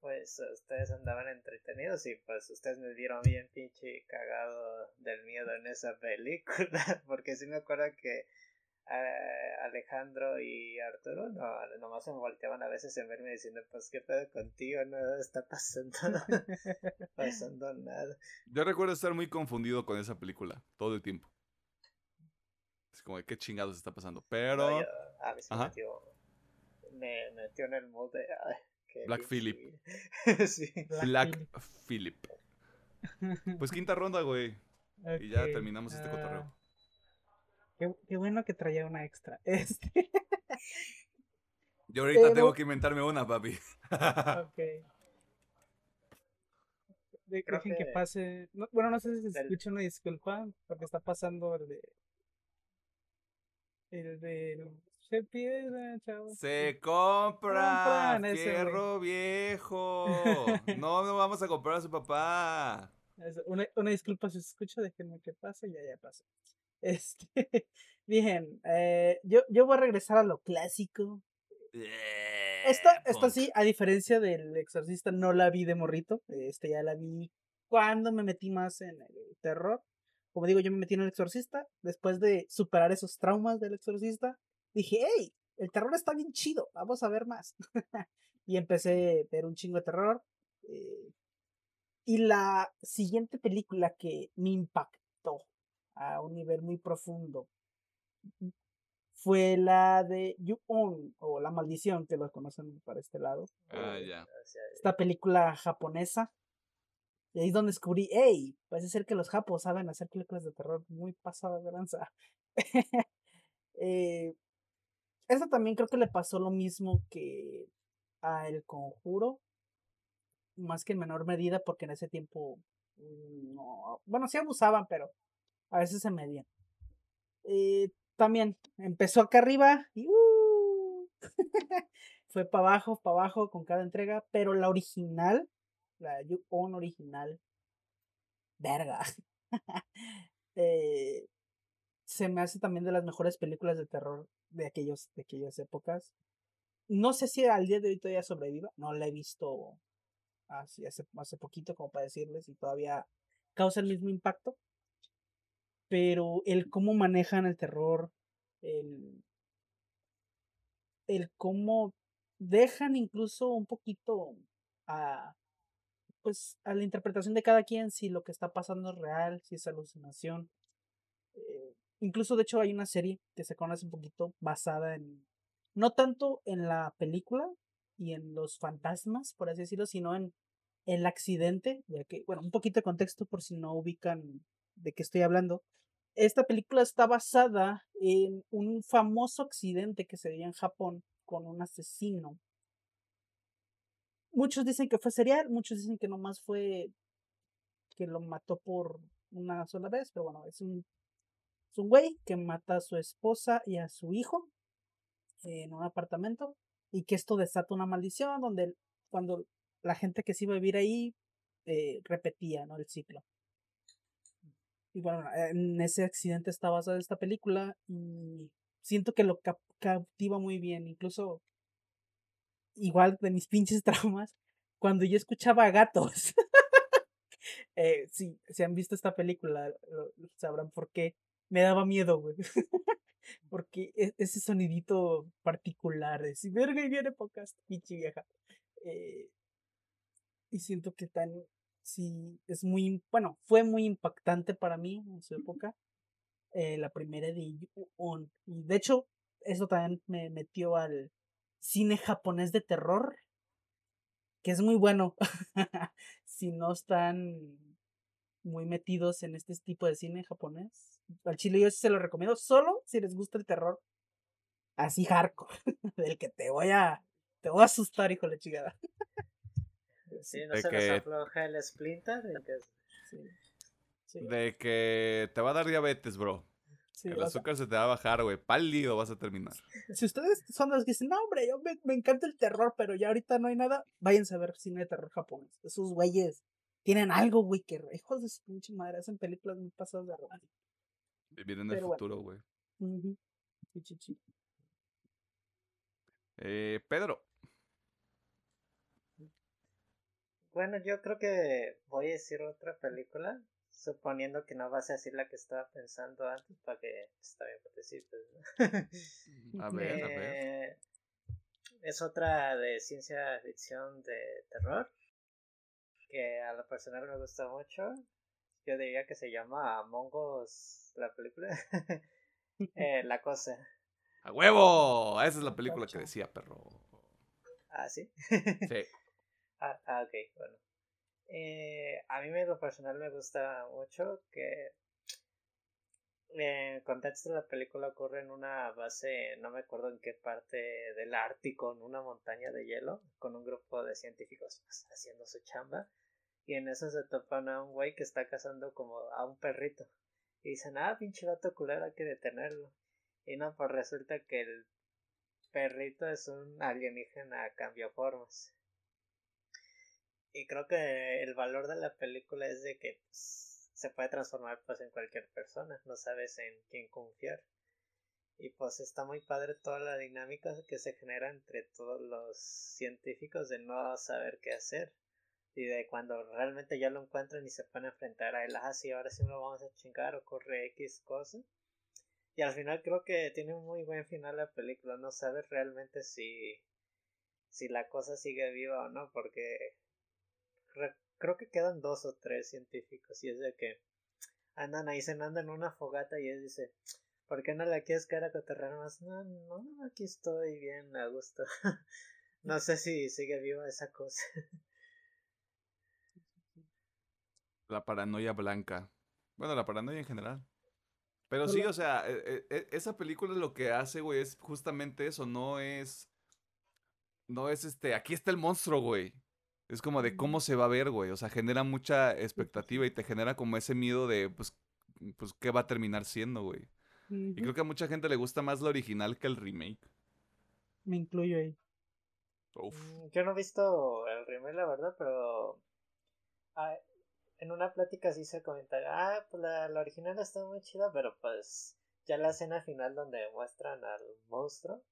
pues ustedes andaban entretenidos y pues ustedes me vieron bien pinche cagado del miedo en esa película, porque sí me acuerdo que eh, Alejandro y Arturo no, nomás se volteaban a veces en verme diciendo pues qué pedo contigo, no está pasando, pasando nada. Yo recuerdo estar muy confundido con esa película todo el tiempo. Es como de qué chingados está pasando. Pero. No, yo- a mí se me Ajá. metió, me metió en el mood de ay, qué Black sí. Black Phillip. Phillip. Pues quinta ronda, güey. Y ya terminamos este cotorreo. Qué, qué bueno que traía una extra. Este, Yo ahorita pero- tengo que inventarme una, papi. ok. De- dejen que, que pase. no- bueno, no sé si se del- escucha una disculpa, porque está pasando el de. El de. Se pierde, chavos. Se compra Compran fierro viejo. No, no vamos a comprar a su papá. Una disculpa si se escucha, déjenme que pase, ya, ya pasó. Este, bien, eh, yo, yo voy a regresar a lo clásico. Esta, sí, a diferencia del exorcista, no la vi de morrito. Este ya la vi cuando me metí más en el terror. Como digo, yo me metí en el exorcista. Después de superar esos traumas del exorcista, dije, hey, el terror está bien chido, vamos a ver más. y empecé a ver un chingo de terror. eh, y la siguiente película que me impactó a un nivel muy profundo fue la de You Own o La Maldición, que lo conocen para este lado. Ah, eh, ya. Esta película japonesa. Y ahí es donde descubrí, hey, parece ser que los japos saben hacer películas de terror muy pasadas de lanza. eh, esta también creo que le pasó lo mismo que a El Conjuro, más que en menor medida, porque en ese tiempo mm, no, bueno, sí abusaban, pero a veces se medían. También empezó acá arriba y ¡uh! fue para abajo, para abajo con cada entrega, pero la original, la You Own original, verga. eh, se me hace también de las mejores películas de terror de aquellos de aquellas épocas. no sé si al día de hoy todavía sobreviva, no la he visto así hace, hace poquito como para decirles si todavía causa el mismo impacto, pero el cómo manejan el terror, el, el cómo dejan incluso un poquito a pues a la interpretación de cada quien si lo que está pasando es real, si es alucinación. Eh, incluso de hecho hay una serie que se conoce un poquito basada en no tanto en la película y en los fantasmas, por así decirlo, sino en el accidente, ya que, bueno, un poquito de contexto por si no ubican de qué estoy hablando. Esta película está basada en un famoso accidente que se dio en Japón con un asesino. Muchos dicen que fue serial, muchos dicen que nomás fue que lo mató por una sola vez, pero bueno, es un, es un güey que mata a su esposa y a su hijo en un apartamento y que esto desata una maldición donde cuando la gente que se iba a vivir ahí eh, repetía ¿no? el ciclo. Y bueno, en ese accidente está basada esta película y siento que lo captiva muy bien, incluso igual de mis pinches traumas, cuando yo escuchaba gatos. eh, sí, si han visto esta película, sabrán por qué. Me daba miedo, güey. Porque e, ese sonidito particular, de si verga y viene pocas, pinche vieja. Eh, y siento que tan, sí, es muy, bueno, fue muy impactante para mí en su época. Eh, la primera de on. Y de hecho, eso también me metió al cine japonés de terror, que es muy bueno. si no están muy metidos en este tipo de cine japonés, al chile yo se lo recomiendo, solo si les gusta el terror así hardcore, del que te voy a, te voy a asustar, hijo de la chingada. Sí, no se que... afloja el Splinter. De que... de que te va a dar diabetes, bro. el azúcar se te va a bajar, güey. Pálido vas a terminar. Si ustedes son los que dicen, no, hombre, yo me, encanta el terror, pero ya ahorita no hay nada, váyanse a ver cine de terror japonés. Esos güeyes tienen algo, güey, que hijos de su pinche madre, hacen películas muy pasadas de verdad. Vienen del futuro, güey. eh, Pedro. Bueno, yo creo que voy a decir otra película, suponiendo que no vas a decir la que estaba pensando antes, para que está bien participes. a ver, a ver. Eh, es otra de ciencia ficción de terror, que a lo personal me gusta mucho. Yo diría que se llama Mongos la película. eh, la cosa. ¡A huevo! Esa es la película que decía, perro. ¿Ah, sí? sí. Ah, ah, ok, bueno. Eh, a mí en lo personal me gusta mucho que el contexto la película ocurre en una base, no me acuerdo en qué parte del Ártico, en una montaña de hielo, con un grupo de científicos pues, haciendo su chamba. Y en eso se topan a un güey que está cazando como a un perrito. Y dicen, ah, pinche vato culero, hay que detenerlo. Y no, pues resulta que el perrito es un alienígena cambio formas. Y creo que el valor de la película es de que pues, se puede transformar pues en cualquier persona, no sabes en quién confiar. Y pues está muy padre toda la dinámica que se genera entre todos los científicos de no saber qué hacer. Y de cuando realmente ya lo encuentran y se pueden enfrentar a él, ah, sí, ahora sí lo vamos a chingar o corre X cosa. Y al final creo que tiene un muy buen final la película, no sabes realmente si, si la cosa sigue viva o no, porque creo que quedan dos o tres científicos y es de que andan ahí cenando en una fogata y él dice, ¿por qué no la quieres cara a más? No, no, aquí estoy bien a gusto. no sé si sigue viva esa cosa. la paranoia blanca. Bueno, la paranoia en general. Pero sí, o sea, e, e, e, esa película lo que hace, güey, es justamente eso, no es... No es este, aquí está el monstruo, güey. Es como de cómo se va a ver, güey. O sea, genera mucha expectativa y te genera como ese miedo de, pues, pues ¿qué va a terminar siendo, güey? Y creo que a mucha gente le gusta más la original que el remake. Me incluyo ahí. Uf. Mm, yo no he visto el remake, la verdad, pero ah, en una plática sí se comenta, ah, pues la, la, original está muy chida, pero pues ya la escena final donde muestran al monstruo,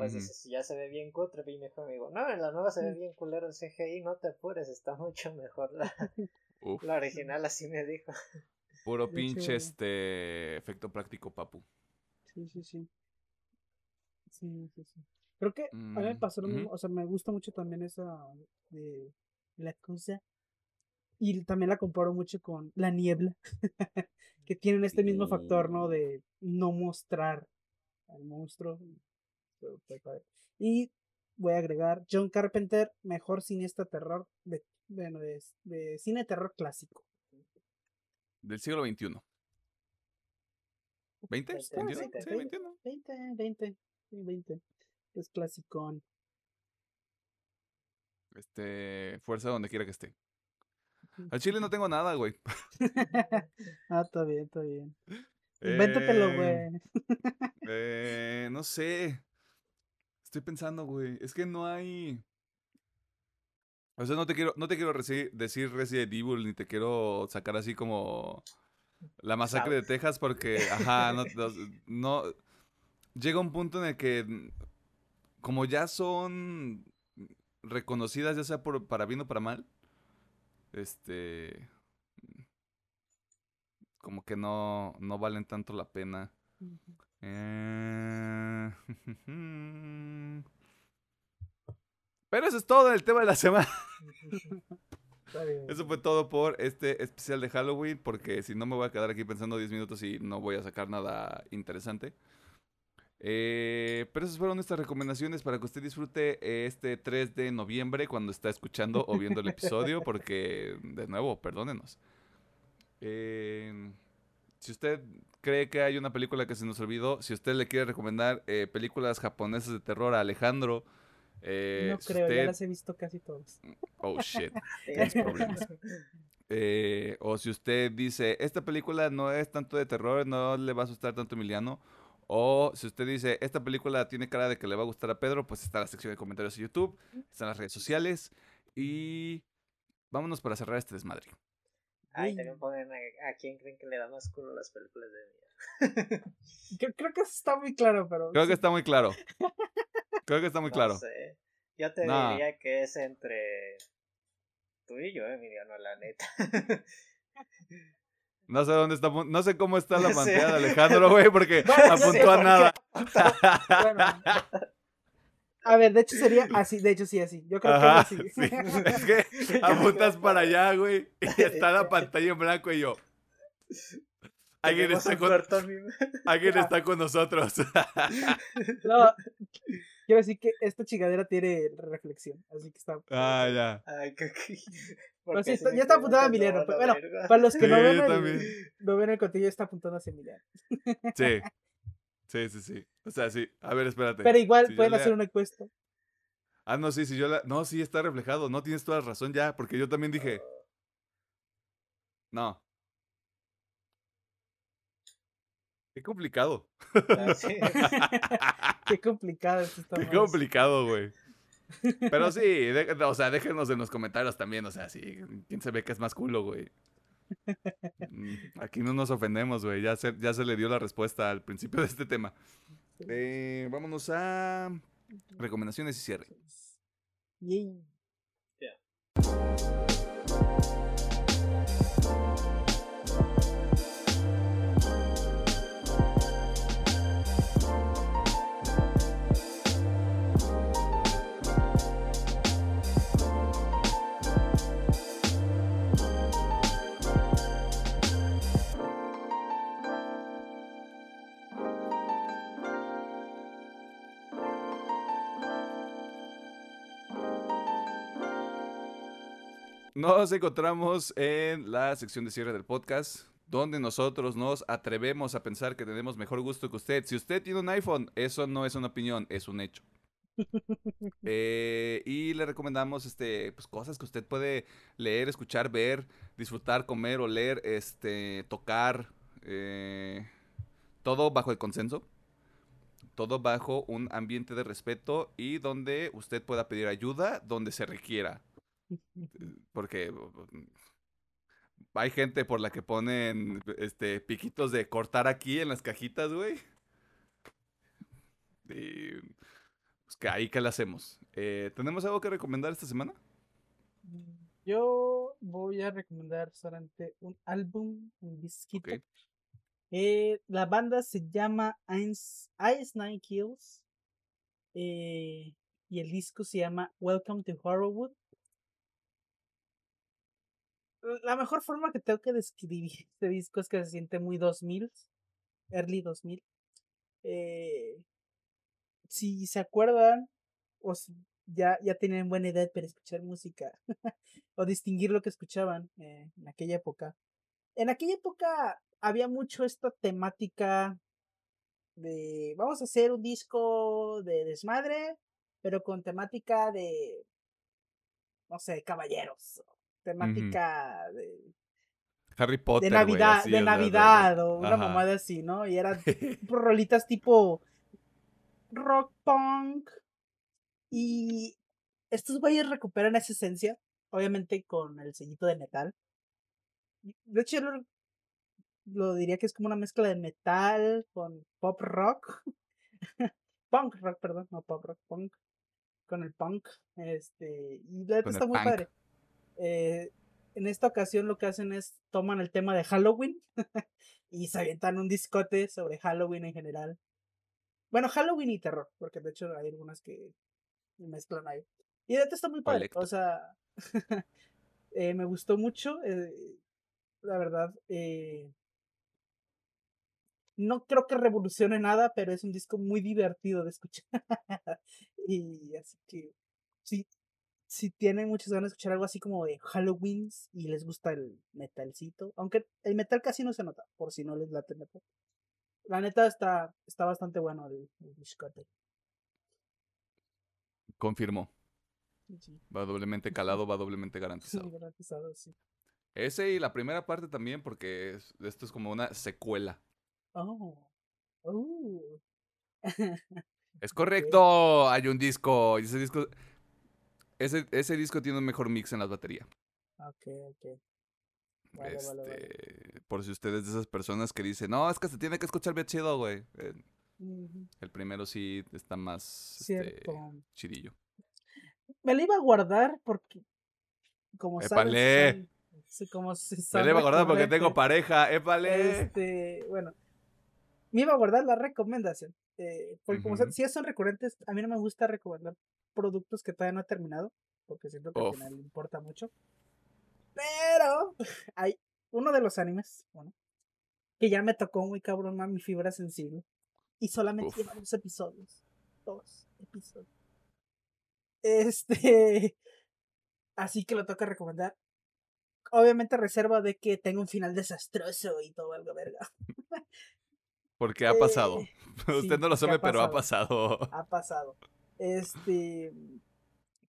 pues Ujú. dices, ya se ve bien cutre, y mi mejor amigo, no, en la nueva se ve bien culero el CGI, no te apures, está mucho mejor la, la original, así me dijo. puro pinche hecho- este efecto práctico, papu. Sí, sí, sí. Sí, sí, sí. Creo que a mí me Mm, pasó lo mismo. O sea, me gusta mucho también esa de la cosa. Y también la comparo mucho con la niebla. que tienen este mismo factor, ¿no? Uh. De no mostrar al monstruo. Y voy a agregar John Carpenter, mejor cineasta terror de, bueno, de, de cine terror clásico. Del siglo XXI. ¿20? Veinte, ¿21? veinte. Sí, 21. 20, 20, sí, 20. Es clasicón. Este, fuerza donde quiera que esté. Al chile no tengo nada, güey. ah, está bien, está bien. Invéntatelo, Eh, güey. Eh, no sé. Estoy pensando, güey. Es que no hay. O sea, no te quiero, no te quiero decir Resident Evil ni te quiero sacar así como la masacre de Texas porque, ajá, no, no, no- llega un punto en el que mm, como ya son reconocidas ya sea por, para bien o para mal, este, como que no, no valen tanto la pena. Eh, Pero eso es todo el tema de la semana. Eso fue todo por este especial de Halloween, porque si no me voy a quedar aquí pensando 10 minutos y no voy a sacar nada interesante. Eh, pero esas fueron nuestras recomendaciones para que usted disfrute este 3 de noviembre cuando está escuchando o viendo el episodio, porque, de nuevo, perdónenos. Eh, si usted cree que hay una película que se nos olvidó, si usted le quiere recomendar eh, películas japonesas de terror a Alejandro, eh, no creo, ya usted- las he visto casi todas. Oh, shit. Tienes problemas. Eh, o si usted dice, esta película no es tanto de terror, no le va a asustar tanto a Emiliano. O si usted dice, esta película tiene cara de que le va a gustar a Pedro, pues está la sección de comentarios de YouTube, están las redes sociales. Y vámonos para cerrar este desmadre. Ay, Uy. también pongan a, a quién creen que le da más culo las películas de miedo. Creo, creo que eso está muy claro, pero. Creo que está muy claro. Creo que está muy No claro. sé. Yo te Nah. diría que es entre tú y yo, Emiliano, la neta. No sé dónde está, no sé cómo está la Sí. pantalla de Alejandro, güey, porque apuntó sí, a porque nada. Bueno. A ver, de hecho sería así, de hecho sí, así. Yo creo Ajá, que sí. es así. Es que apuntas para allá, güey, y está la pantalla en blanco y yo. Alguien está con, alguien está con nosotros. No, quiero decir que esta chingadera tiene reflexión, así que está. ah, ya. Ay, que, Pero sí, está- ya está quedo apuntado a Emiliano, "Oh, la bueno, verga". Para los que no Sí, ven el, no ven el contenido, está apuntando hacia Emiliano. Sí. Sí, sí, sí. O sea, sí. A ver, espérate. Pero igual Si pueden hacer una encuesta. Ah, no, sí, sí, yo la... No, sí, está reflejado. No tienes toda la razón ya, porque yo también dije... No. Qué complicado. Ah, sí. Qué complicado esto está. Qué más. complicado, güey. Pero sí, de- o sea, déjenos en los comentarios también, o sea, sí, quién se ve que es más culo, güey. Mm, Aquí no nos ofendemos, güey, ya se, ya se le dio la respuesta al principio de este tema. Eh, vámonos a recomendaciones y cierre. Nos encontramos en la sección de cierre del podcast, donde nosotros nos atrevemos a pensar que tenemos mejor gusto que usted. Si usted tiene un iPhone, eso no es una opinión, es un hecho. Eh, y le recomendamos este, pues, cosas que usted puede leer, escuchar, ver, disfrutar, comer, oler, este, tocar, eh, todo bajo el consenso, todo bajo un ambiente de respeto y donde usted pueda pedir ayuda donde se requiera. Porque mm, hay gente por la que ponen este piquitos de cortar aquí en las cajitas, güey. Y Pues que ahí que le hacemos. Eh, ¿Tenemos algo que recomendar esta semana? Yo voy a recomendar solamente un álbum, un disquito. Eh, la banda se llama Ice, Ice Nine Kills. eh, y el disco se llama Welcome to Horrorwood. La mejor forma que tengo que describir este disco es que se siente muy 2000, early 2000. Eh, si se acuerdan, o si ya, ya tienen buena edad para escuchar música, o distinguir lo que escuchaban eh, en aquella época. En aquella época había mucho esta temática de vamos a hacer un disco de desmadre, pero con temática de no sé, caballeros, temática de, Harry Potter. de Navidad, así, de Navidad o una ajá. mamada así, ¿no? Y eran rolitas tipo rock punk y estos güeyes recuperan esa esencia, obviamente con el sellito de metal. De hecho, yo lo, lo diría que es como una mezcla de metal con pop rock. punk rock, perdón, no pop rock, punk. Con el punk. Este, y la está muy punk. padre. Eh, en esta ocasión lo que hacen es toman el tema de Halloween y se avientan un discote sobre Halloween en general. Bueno, Halloween y terror, porque de hecho hay algunas que mezclan ahí. Y de hecho está muy padre. Colecto. O sea, eh, me gustó mucho. eh, la verdad, eh, no creo que revolucione nada, pero es un disco muy divertido de escuchar. y así que, sí, si tienen muchas ganas de escuchar algo así como de Halloween y les gusta el metalcito, aunque el metal casi no se nota, por si no les late el metal. La neta está, está bastante bueno el, el discote. Confirmó. Sí, sí, Va doblemente calado, va doblemente garantizado. garantizado, sí. Ese y la primera parte también, porque es- esto es como una secuela. Oh. Oh. Es correcto, hay un disco. Y ese disco. Ese, ese disco tiene un mejor mix en las baterías. ok, ok. Vale, vale, vale. Este, Por si ustedes de esas personas que dicen, no, es que se tiene que escuchar bien chido, güey. Eh, el primero sí está más este, chidillo. Me la iba a guardar porque, como Épale. sabes, son- sí, como si Me le iba a acordar porque tengo pareja, épale. Este, bueno, me iba a guardar la recomendación. eh, porque como si son recurrentes, a mí no me gusta recomendar productos que todavía no he terminado, porque siento que Uf. al final importa mucho. Pero hay uno de los animes, bueno, que ya me tocó muy cabrón más mi fibra sensible. Y solamente lleva dos episodios. Dos episodios. Este. Así que lo toca recomendar. Obviamente reserva de que tenga un final desastroso y todo algo verga. Porque ha pasado. Eh, Usted sí, no lo ha sabe, pero ha pasado. Ha pasado. Este.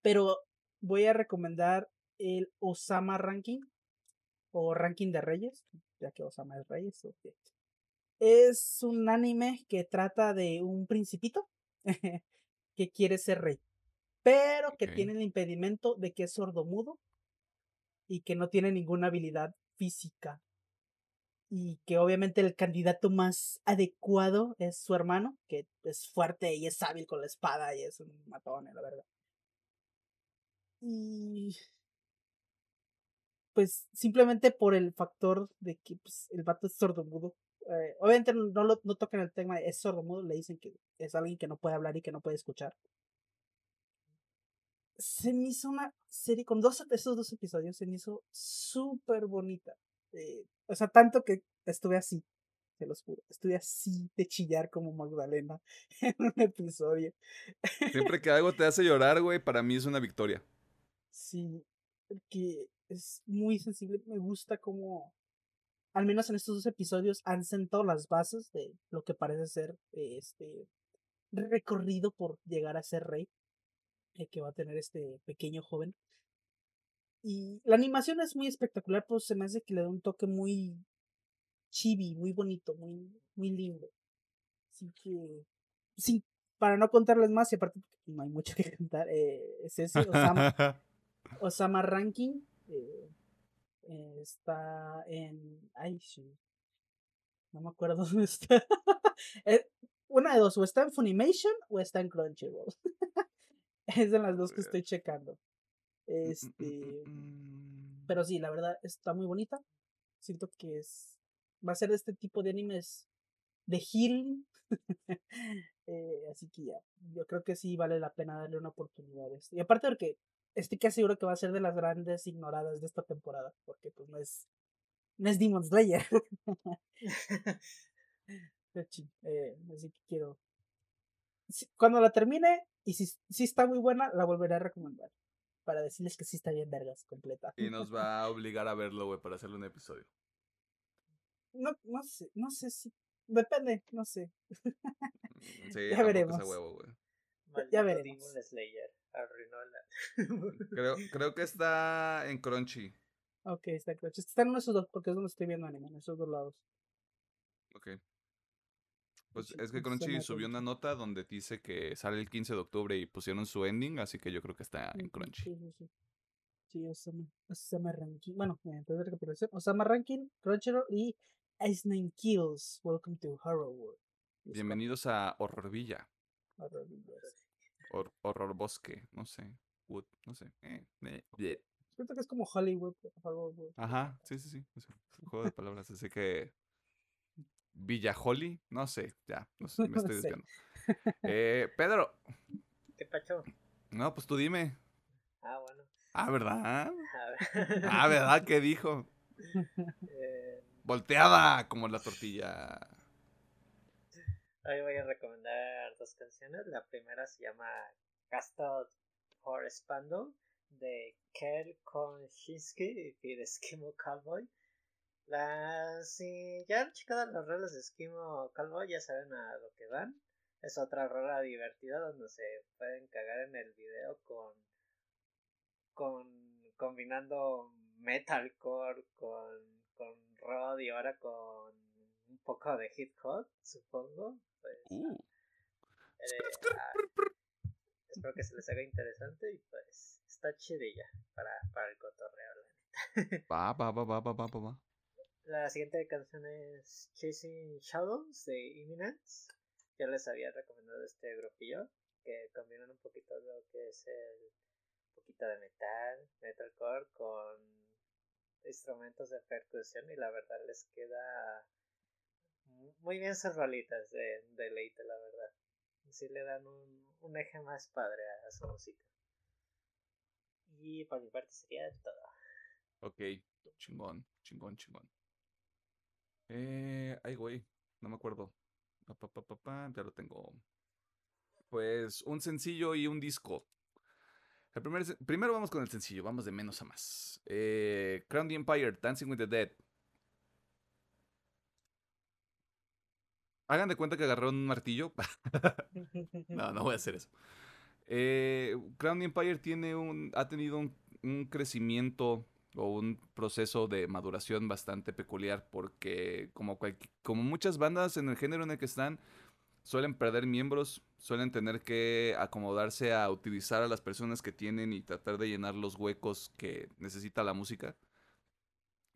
Pero voy a recomendar el Osama Ranking. O Ranking de Reyes. Ya que Osama es Reyes. Es un anime que trata de un principito que quiere ser rey. Pero que tiene el impedimento de que es sordomudo. Y que no tiene ninguna habilidad física. Y que obviamente el candidato más adecuado es su hermano, que es fuerte y es hábil con la espada y es un matón, la verdad. Y pues simplemente por el factor de que pues, el vato es sordomudo. eh, obviamente no, no lo, no tocan el tema, de es sordomudo, le dicen que es alguien que no puede hablar y que no puede escuchar. Se me hizo una serie con dos, esos dos episodios, se me hizo súper bonita. Eh, o sea, tanto que estuve así, se los juro, estuve así de chillar como Magdalena en un episodio. Siempre que algo te hace llorar, güey, para mí es una victoria. Sí, porque es muy sensible. Me gusta como, al menos en estos dos episodios, han sentado las bases de lo que parece ser este recorrido por llegar a ser rey eh, que va a tener este pequeño joven. Y la animación es muy espectacular, pues se me hace que le da un toque muy chibi, muy bonito, muy, muy lindo. Así que, sí, para no contarles más, y aparte no hay mucho que contar, eh, es ese, Osama, Osama Ranking eh, eh, está en. Ay, sí. No me acuerdo dónde está. Eh, una de dos, o está en Funimation o está en Crunchyroll. Es de las dos que Eh. estoy checando. Mm, mm, mm, Este, pero sí, la verdad está muy bonita. Siento que es va a ser de este tipo de animes de healing. Eh, así que ya, yo creo que sí vale la pena darle una oportunidad. a esto. Y aparte porque estoy casi seguro que va a ser de las grandes ignoradas de esta temporada, porque pues no es no es Demon Slayer. Eh, así que quiero cuando la termine y si, si está muy buena, la volveré a recomendar. Para decirles que sí está bien vergas, completa. Y nos va a obligar a verlo, güey, para hacerle un episodio. No, no sé, no sé si. Depende, no sé. Mm, Sí, Ya tampoco es a veremos. huevo. Maldito veremos. Demon Slayer. Arruinó la. Creo, creo que está en Crunchy. Ok, está claro. Están en esos dos, porque es donde estoy viendo anime, en esos dos lados. Ok. Pues es que Crunchy subió una nota donde dice que sale el 15 de octubre y pusieron su ending, así que yo creo que está en Crunchy. Sí, sí, sí. Sí, Osama, Osama Ranking. Bueno, entonces recapitulación. Osama Ranking, Crunchyroll y Ice Nine Kills. Welcome to Horror World. Bienvenidos a Horror Villa, cuatro Horror Villas. Hor- Horror Bosque, no sé. Wood, no sé. eh, eh. Siento que es como Hollywood. Horror World. Ajá, sí, sí, sí. es un juego de palabras. Así que. Villa Holly, no sé, ya, no sé, me estoy desviando. Eh, Pedro, ¿Qué pacho? no, pues tú dime. Ah, bueno. Ah, ¿verdad? A ver. Ah, ¿verdad? ¿Qué dijo? Eh, Volteada como la tortilla. Hoy voy a recomendar dos canciones. La primera se llama Castle for Spandau de Kel Konshinsky y de Eskimo Cowboy. La, si ya han checado las rolas de Eskimo Cowboy, ya saben a lo que van. Es otra rola divertida donde se pueden cagar en el video con, con combinando metalcore con, con rod y ahora con un poco de hip hop, supongo. Pues, Uh, eh, ah, espero que se les haga interesante y pues está chidilla para, para el cotorreo. la neta. va, va, va, va, va, va, va. La siguiente canción es Chasing Shadows de Imminence. Ya les había recomendado este grupillo que combinan un poquito de lo que es el poquito de metal, metalcore con instrumentos de percusión y la verdad les queda mu- muy bien sus rolitas de, de leite, la verdad. Sí le dan un, un eje más padre a, a su música. Y por mi parte sería todo. Ok, chingón, chingón, chingón. Eh, ay, güey, no me acuerdo. Pa, pa, pa, pa, pa, ya lo tengo. Pues un sencillo y un disco. El primer, sen- primero vamos con el sencillo, vamos de menos a más. Eh, Crown the Empire, Dancing with the Dead. Hagan de cuenta que agarraron un martillo. No, no voy a hacer eso. Eh, Crown the Empire tiene un, ha tenido un, un crecimiento o un proceso de maduración bastante peculiar porque como, como muchas bandas en el género en el que están suelen perder miembros, suelen tener que acomodarse a utilizar a las personas que tienen y tratar de llenar los huecos que necesita la música.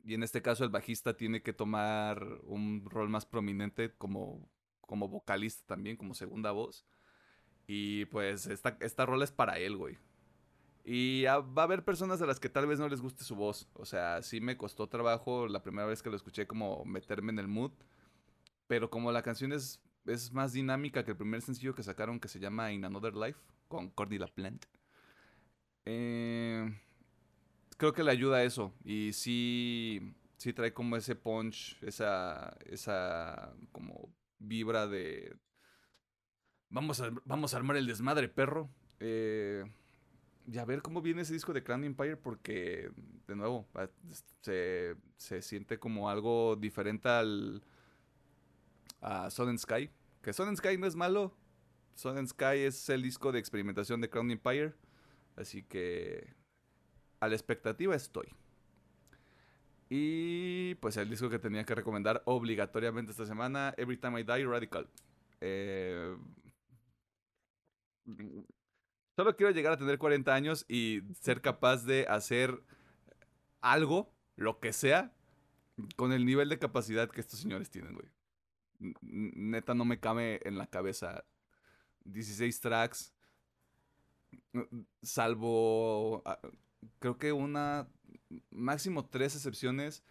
Y en este caso el bajista tiene que tomar un rol más prominente como, como vocalista también, como segunda voz. Y pues esta, esta rola es para él, güey. Y va a haber personas a las que tal vez no les guste su voz. O sea, sí me costó trabajo la primera vez que lo escuché como meterme en el mood. Pero como la canción es, es más dinámica que el primer sencillo que sacaron que se llama In Another Life con Cordy LaPlante. Eh, creo que le ayuda a eso. Y sí, sí trae como ese punch, esa, esa como vibra de... Vamos a, vamos a armar el desmadre, perro. Eh, y a ver cómo viene ese disco de Crown Empire porque, de nuevo, se, se siente como algo diferente al a Sun and Sky. Que Sun and Sky no es malo. Sun and Sky es el disco de experimentación de Crown Empire. Así que a la expectativa estoy. Y pues el disco que tenía que recomendar obligatoriamente esta semana, Every Time I Die Radical. Eh, Solo quiero llegar a tener 40 años y ser capaz de hacer algo, lo que sea, con el nivel de capacidad que estos señores tienen, güey. Neta, no me cabe en la cabeza. 16 tracks, salvo, ah, creo que una, máximo tres excepciones,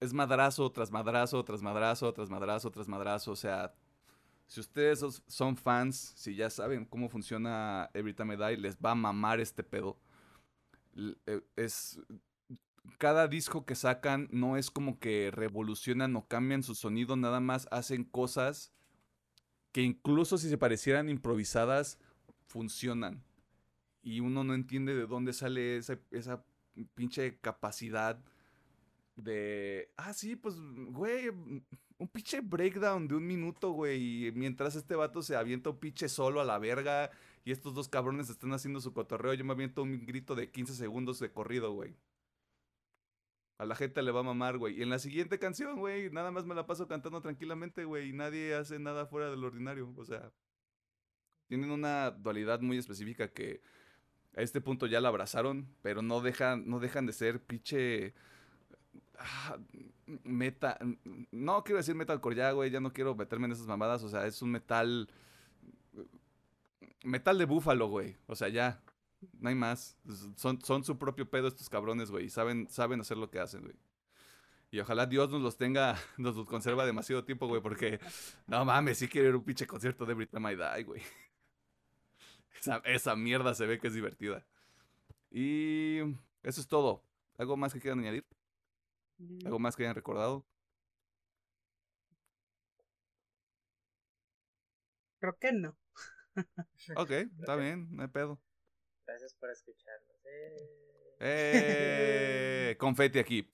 es madrazo tras madrazo, tras madrazo, tras madrazo, tras madrazo. O sea, si ustedes son fans, si ya saben cómo funciona Every Time I Die, les va a mamar este pedo. Eh, Es. Cada disco que sacan no es como que revolucionan o cambian su sonido, nada más hacen cosas que incluso si se parecieran improvisadas, funcionan. Y uno no entiende de dónde sale esa, esa pinche capacidad de... Ah, sí, pues, güey, un pinche breakdown de un minuto, güey. y Mientras este vato se avienta un pinche solo a la verga y estos dos cabrones están haciendo su cotorreo, yo me aviento un grito de 15 segundos de corrido, güey. A la gente le va a mamar, güey. Y en la siguiente canción, güey, nada más me la paso cantando tranquilamente, güey. Y nadie hace nada fuera del ordinario. O sea, tienen una dualidad muy específica que a este punto ya la abrazaron, pero no dejan, no dejan de ser pinche ah, meta. No quiero decir metalcore ya, güey. Ya no quiero meterme en esas mamadas. O sea, es un metal. Metal de búfalo, güey. O sea, ya. No hay más. Son, son su propio pedo estos cabrones, güey. Saben, saben hacer lo que hacen, güey. Y ojalá Dios nos los tenga, nos los conserva demasiado tiempo, güey, porque no mames, sí quiero ir a un pinche concierto de Time I Die, güey. Esa mierda se ve que es divertida. Y eso es todo. ¿Algo más que quieran añadir? ¿Algo más que hayan recordado? Creo que no. Ok, está bien, no hay pedo. Gracias por escucharnos. Eh. ¡Eh! Confeti aquí.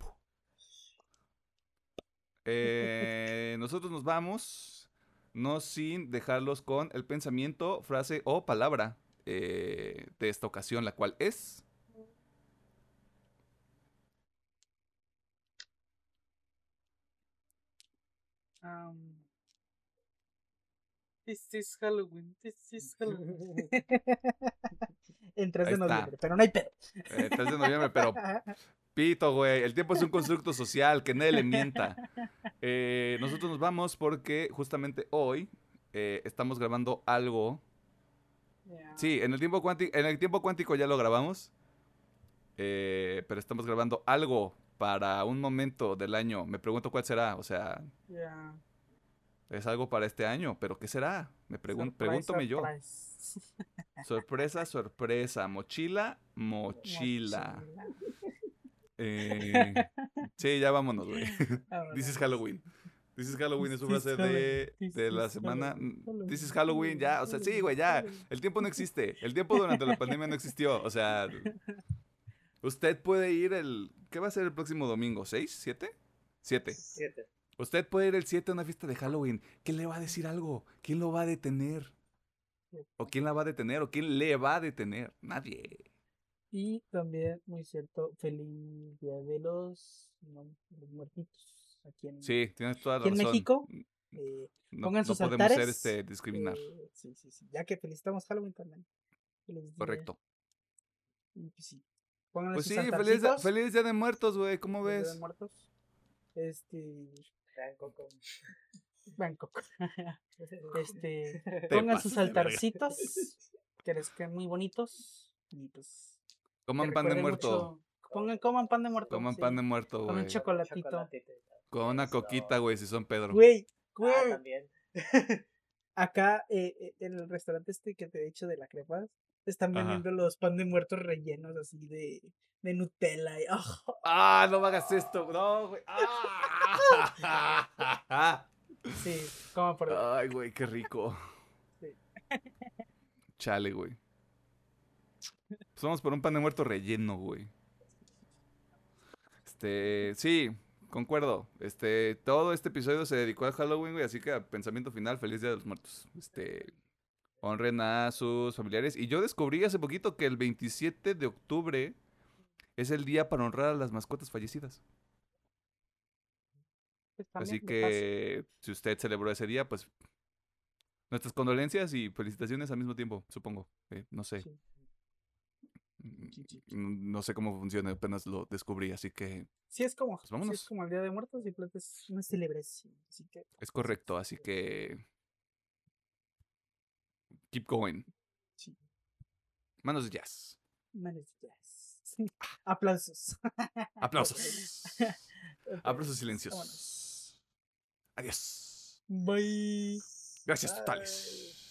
Eh, nosotros nos vamos, no sin dejarlos con el pensamiento, frase o palabra eh, de esta ocasión, la cual es... Um, this is Halloween. This is Halloween. en 3 Ahí de noviembre, pero no hay pedo. eh, 3 de noviembre, pero pito, güey. El tiempo es un constructo social, que nadie le mienta. Eh, nosotros nos vamos porque justamente hoy eh, estamos grabando algo. Sí, en el tiempo cuántico, en el tiempo cuántico ya lo grabamos. eh, pero estamos grabando algo para un momento del año. Me pregunto cuál será. O sea, es algo para este año. ¿Pero qué será? Me pregun Surprise, pregúntame yo. Sorpresa, sorpresa. Mochila, mochila. Mochila. Eh, sí, ya vámonos, güey. This is Halloween. This is Halloween es is frase de, de la semana. Mm, This is Halloween, ya. O sea, sí, güey, ya. El tiempo no existe. El tiempo durante la pandemia no existió. O sea, usted puede ir el. ¿Qué va a ser el próximo domingo? ¿Seis? ¿Siete? Siete. Siete. Usted puede ir el 7 a una fiesta de Halloween. ¿Quién le va a decir algo? ¿Quién lo va a detener? ¿O quién la va a detener? ¿O quién le va a detener? Nadie. Y también, muy cierto, feliz día de los, no, los muertitos. Aquí en, Sí, tienes toda la Aquí en razón. México, eh, No, pongan no sus podemos altares. ser este, discriminar. eh, sí, sí, sí. Ya que felicitamos Halloween también. Correcto. Y pues sí. Pónganle Pues sus sí, feliz, altarcitos, feliz Día de Muertos, güey. ¿Cómo feliz Día ves? de muertos. Este. Coco. Bangkok. Este. Te Pongan sus altarcitos. Que les queden muy bonitos. Y pues. Coman pan de muerto. mucho- Pongan, coman pan de muerto. Coman sí. pan de muerto, Con un güey. chocolatito. Chocolatito. Con una coquita, güey, si son Pedro. Güey, Ah, güey. también. Acá eh, eh, en el restaurante este que te he dicho de la crepa, están Ajá. vendiendo los pan de muertos rellenos así de, de Nutella. Y, ¡ah! ¡Ah, no me hagas esto! ¡No, güey! ¡Ah! Sí, como por Ay, güey, qué rico. Sí. Chale, güey. Pues vamos por un pan de muerto relleno, güey. Este, sí, concuerdo. Este, todo este episodio se dedicó a Halloween, güey, así que pensamiento final, feliz Día de los Muertos. Este, honren a sus familiares. Y yo descubrí hace poquito que el 27 de octubre es el día para honrar a las mascotas fallecidas. pues, Así que si usted celebró ese día, pues nuestras condolencias y felicitaciones al mismo tiempo, supongo. Eh, no sé. Sí. Mm, mm, No sé cómo funciona, apenas lo descubrí, así que Sí es como, Pues sí es como el Día de Muertos y pues es una celebración. Así que es correcto, así que keep going. sí. Manos de jazz. Manos de jazz. Aplausos. Aplausos. Aplausos silenciosos. vámonos. Adiós. Bye. Gracias Bye. totales.